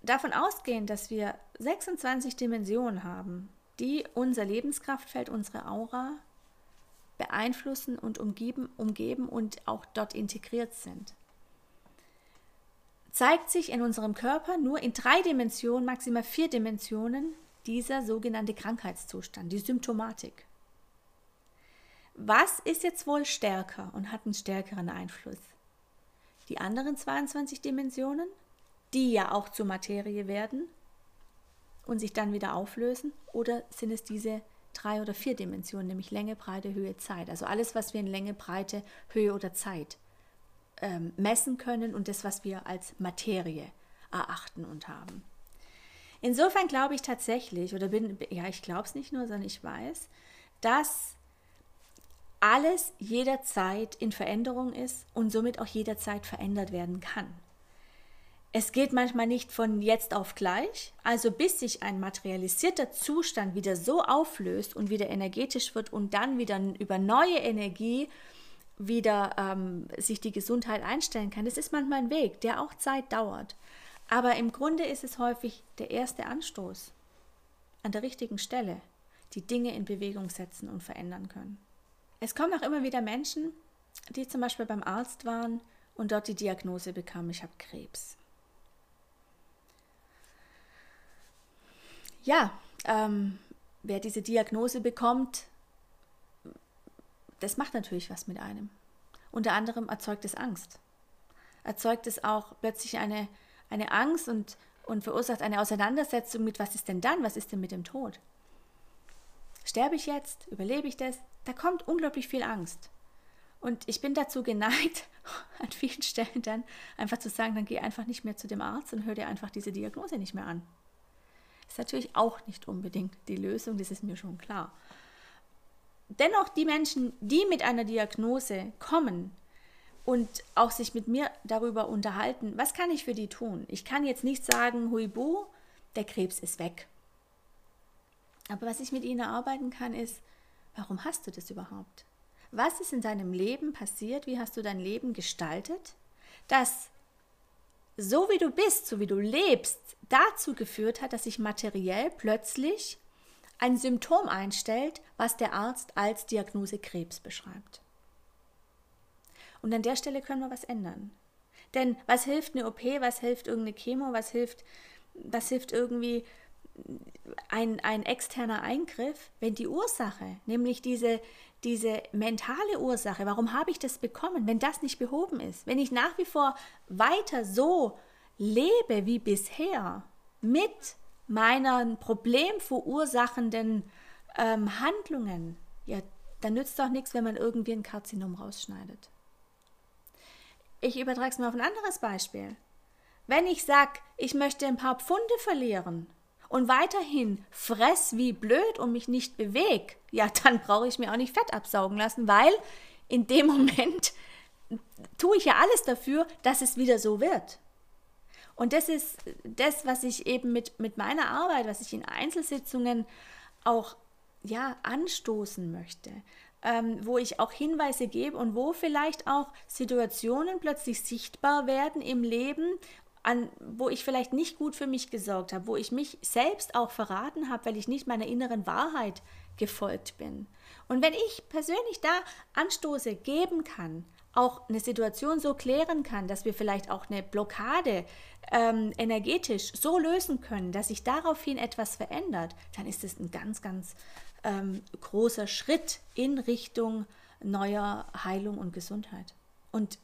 davon ausgehend, dass wir 26 Dimensionen haben, die unser Lebenskraftfeld, unsere Aura beeinflussen und umgeben, umgeben und auch dort integriert sind, zeigt sich in unserem Körper nur in drei Dimensionen, maximal vier Dimensionen, dieser sogenannte Krankheitszustand, die Symptomatik. Was ist jetzt wohl stärker und hat einen stärkeren Einfluss? Die anderen 22 Dimensionen, die ja auch zur Materie werden und sich dann wieder auflösen, oder sind es diese drei oder vier Dimensionen, nämlich Länge, Breite, Höhe, Zeit? Also alles, was wir in Länge, Breite, Höhe oder Zeit ähm, messen können und das, was wir als Materie erachten und haben. Insofern glaube ich tatsächlich, oder bin, ja, ich glaube es nicht nur, sondern ich weiß, dass alles jederzeit in Veränderung ist und somit auch jederzeit verändert werden kann. Es geht manchmal nicht von jetzt auf gleich, also bis sich ein materialisierter Zustand wieder so auflöst und wieder energetisch wird und dann wieder über neue Energie wieder ähm, sich die Gesundheit einstellen kann. Das ist manchmal ein Weg, der auch Zeit dauert. Aber im Grunde ist es häufig der erste Anstoß an der richtigen Stelle, die Dinge in Bewegung setzen und verändern können. Es kommen auch immer wieder Menschen, die zum Beispiel beim Arzt waren und dort die Diagnose bekamen, ich habe Krebs. Ja, ähm, wer diese Diagnose bekommt, das macht natürlich was mit einem. Unter anderem erzeugt es Angst. Erzeugt es auch plötzlich eine, eine Angst und, und verursacht eine Auseinandersetzung mit, was ist denn dann, was ist denn mit dem Tod? Sterbe ich jetzt? Überlebe ich das? Da kommt unglaublich viel Angst. Und ich bin dazu geneigt, an vielen Stellen dann einfach zu sagen, dann geh einfach nicht mehr zu dem Arzt und hör dir einfach diese Diagnose nicht mehr an. Ist natürlich auch nicht unbedingt die Lösung, das ist mir schon klar. Dennoch die Menschen, die mit einer Diagnose kommen und auch sich mit mir darüber unterhalten, was kann ich für die tun? Ich kann jetzt nicht sagen, huibu, der Krebs ist weg. Aber was ich mit ihnen erarbeiten kann, ist, warum hast du das überhaupt? Was ist in deinem Leben passiert? Wie hast du dein Leben gestaltet? Das so wie du bist, so wie du lebst, dazu geführt hat, dass sich materiell plötzlich ein Symptom einstellt, was der Arzt als Diagnose Krebs beschreibt. Und an der Stelle können wir was ändern. Denn was hilft eine OP, was hilft irgendeine Chemo, was hilft, was hilft irgendwie ein, ein externer Eingriff, wenn die Ursache, nämlich diese, diese mentale Ursache, warum habe ich das bekommen, wenn das nicht behoben ist, wenn ich nach wie vor weiter so lebe wie bisher mit meinen problemverursachenden ähm, Handlungen, ja, dann nützt doch nichts, wenn man irgendwie ein Karzinom rausschneidet. Ich übertrage es mal auf ein anderes Beispiel. Wenn ich sage, ich möchte ein paar Pfunde verlieren, und weiterhin fress wie blöd und mich nicht beweg, ja, dann brauche ich mir auch nicht Fett absaugen lassen, weil in dem Moment tue ich ja alles dafür, dass es wieder so wird. Und das ist das, was ich eben mit, mit meiner Arbeit, was ich in Einzelsitzungen auch ja, anstoßen möchte, ähm, wo ich auch Hinweise gebe und wo vielleicht auch Situationen plötzlich sichtbar werden im Leben, an, wo ich vielleicht nicht gut für mich gesorgt habe, wo ich mich selbst auch verraten habe, weil ich nicht meiner inneren Wahrheit gefolgt bin. Und wenn ich persönlich da Anstoße geben kann, auch eine Situation so klären kann, dass wir vielleicht auch eine Blockade ähm, energetisch so lösen können, dass sich daraufhin etwas verändert, dann ist es ein ganz, ganz ähm, großer Schritt in Richtung neuer Heilung und Gesundheit. Und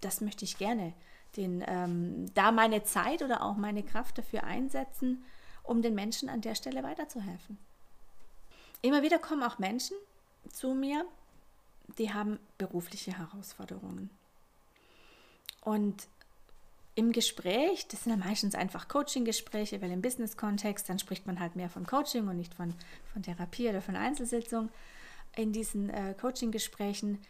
das möchte ich gerne, den, ähm, da meine Zeit oder auch meine Kraft dafür einsetzen, um den Menschen an der Stelle weiterzuhelfen. Immer wieder kommen auch Menschen zu mir, die haben berufliche Herausforderungen. Und im Gespräch, das sind ja meistens einfach Coaching-Gespräche, weil im Business-Kontext, dann spricht man halt mehr von Coaching und nicht von, von Therapie oder von Einzelsitzung. In diesen äh, Coaching-Gesprächen,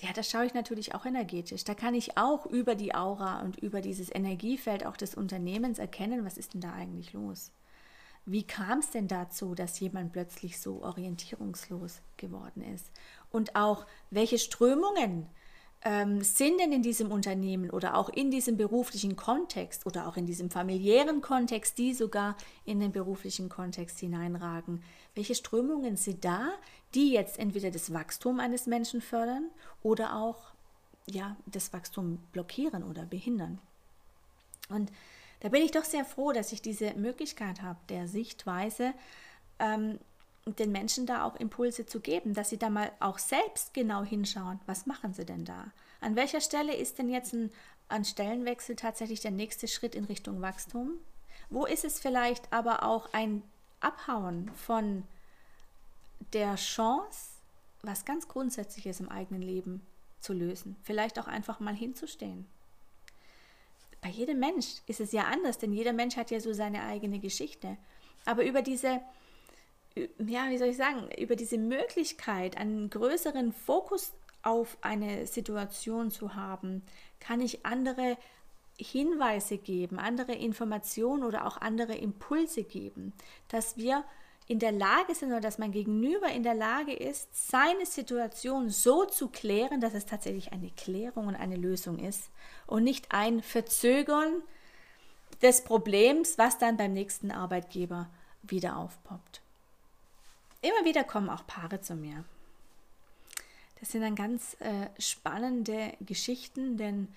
ja, da schaue ich natürlich auch energetisch. Da kann ich auch über die Aura und über dieses Energiefeld auch des Unternehmens erkennen, was ist denn da eigentlich los. Wie kam es denn dazu, dass jemand plötzlich so orientierungslos geworden ist? Und auch, welche Strömungen ähm, sind denn in diesem Unternehmen oder auch in diesem beruflichen Kontext oder auch in diesem familiären Kontext, die sogar in den beruflichen Kontext hineinragen? Welche Strömungen sind da, die jetzt entweder das Wachstum eines Menschen fördern oder auch ja, das Wachstum blockieren oder behindern? Und da bin ich doch sehr froh, dass ich diese Möglichkeit habe, der Sichtweise, ähm, den Menschen da auch Impulse zu geben, dass sie da mal auch selbst genau hinschauen, was machen sie denn da? An welcher Stelle ist denn jetzt ein, ein Stellenwechsel tatsächlich der nächste Schritt in Richtung Wachstum? Wo ist es vielleicht aber auch ein Abhauen von der Chance, was ganz Grundsätzliches im eigenen Leben zu lösen? Vielleicht auch einfach mal hinzustehen bei jedem Mensch ist es ja anders, denn jeder Mensch hat ja so seine eigene Geschichte. Aber über diese, ja, wie soll ich sagen, über diese Möglichkeit, einen größeren Fokus auf eine Situation zu haben, kann ich andere Hinweise geben, andere Informationen oder auch andere Impulse geben, dass wir in der Lage sind oder dass mein Gegenüber in der Lage ist, seine Situation so zu klären, dass es tatsächlich eine Klärung und eine Lösung ist und nicht ein Verzögern des Problems, was dann beim nächsten Arbeitgeber wieder aufpoppt. Immer wieder kommen auch Paare zu mir. Das sind dann ganz äh, spannende Geschichten, denn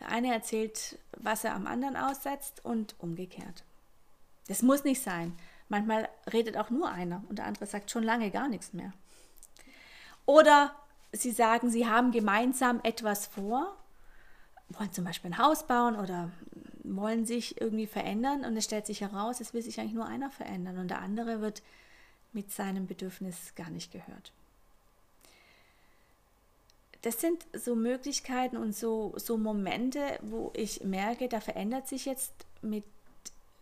der eine erzählt, was er am anderen aussetzt und umgekehrt. Das muss nicht sein. Manchmal redet auch nur einer und der andere sagt schon lange gar nichts mehr. Oder sie sagen, sie haben gemeinsam etwas vor, wollen zum Beispiel ein Haus bauen oder wollen sich irgendwie verändern und es stellt sich heraus, es will sich eigentlich nur einer verändern und der andere wird mit seinem Bedürfnis gar nicht gehört. Das sind so Möglichkeiten und so, so Momente, wo ich merke, da verändert sich jetzt mit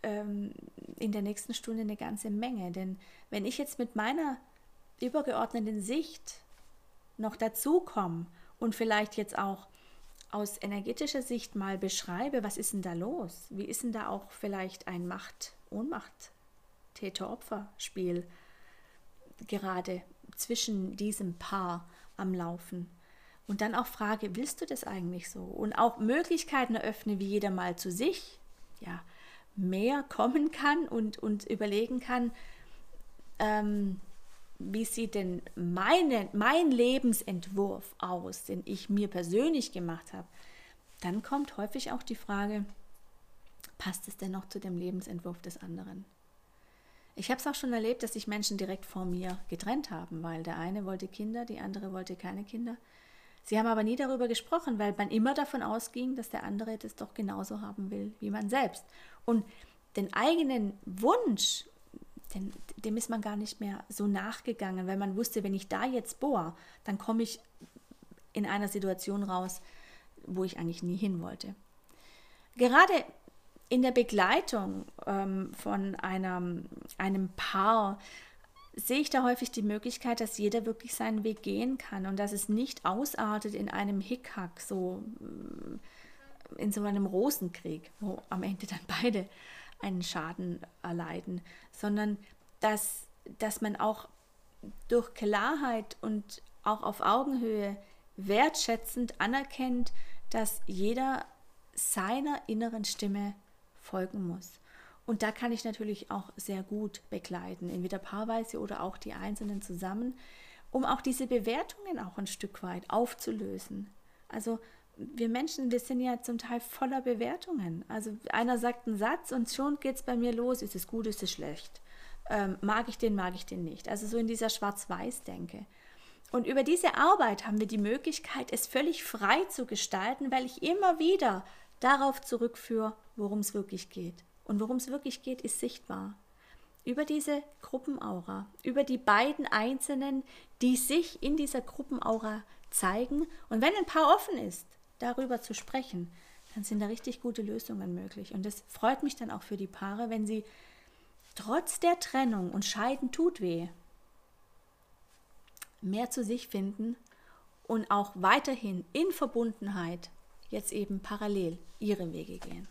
ähm, in der nächsten Stunde eine ganze Menge. Denn wenn ich jetzt mit meiner übergeordneten Sicht noch dazu komme und vielleicht jetzt auch aus energetischer Sicht mal beschreibe, was ist denn da los? Wie ist denn da auch vielleicht ein Macht-Ohnmacht, Täter-Opfer-Spiel gerade zwischen diesem Paar am Laufen? Und dann auch frage, willst du das eigentlich so? Und auch Möglichkeiten eröffne, wie jeder mal zu sich, ja, mehr kommen kann und, und überlegen kann, ähm, wie sieht denn meine, mein Lebensentwurf aus, den ich mir persönlich gemacht habe, dann kommt häufig auch die Frage, passt es denn noch zu dem Lebensentwurf des anderen? Ich habe es auch schon erlebt, dass sich Menschen direkt vor mir getrennt haben, weil der eine wollte Kinder, die andere wollte keine Kinder. Sie haben aber nie darüber gesprochen, weil man immer davon ausging, dass der andere das doch genauso haben will wie man selbst. Und den eigenen Wunsch, den, dem ist man gar nicht mehr so nachgegangen, weil man wusste, wenn ich da jetzt bohre, dann komme ich in einer Situation raus, wo ich eigentlich nie hin wollte. Gerade in der Begleitung ähm, von einem, einem Paar sehe ich da häufig die Möglichkeit, dass jeder wirklich seinen Weg gehen kann und dass es nicht ausartet in einem Hickhack, so in so einem Rosenkrieg, wo am Ende dann beide einen Schaden erleiden, sondern dass, dass man auch durch Klarheit und auch auf Augenhöhe wertschätzend anerkennt, dass jeder seiner inneren Stimme folgen muss. Und da kann ich natürlich auch sehr gut begleiten, entweder paarweise oder auch die Einzelnen zusammen, um auch diese Bewertungen auch ein Stück weit aufzulösen. Also wir Menschen, wir sind ja zum Teil voller Bewertungen. Also einer sagt einen Satz und schon geht es bei mir los, ist es gut, ist es schlecht. Ähm, mag ich den, mag ich den nicht. Also so in dieser Schwarz-Weiß-Denke. Und über diese Arbeit haben wir die Möglichkeit, es völlig frei zu gestalten, weil ich immer wieder darauf zurückführe, worum es wirklich geht. Und worum es wirklich geht, ist sichtbar. Über diese Gruppenaura, über die beiden Einzelnen, die sich in dieser Gruppenaura zeigen. Und wenn ein Paar offen ist, darüber zu sprechen, dann sind da richtig gute Lösungen möglich. Und es freut mich dann auch für die Paare, wenn sie trotz der Trennung und Scheiden tut weh, mehr zu sich finden und auch weiterhin in Verbundenheit jetzt eben parallel ihre Wege gehen.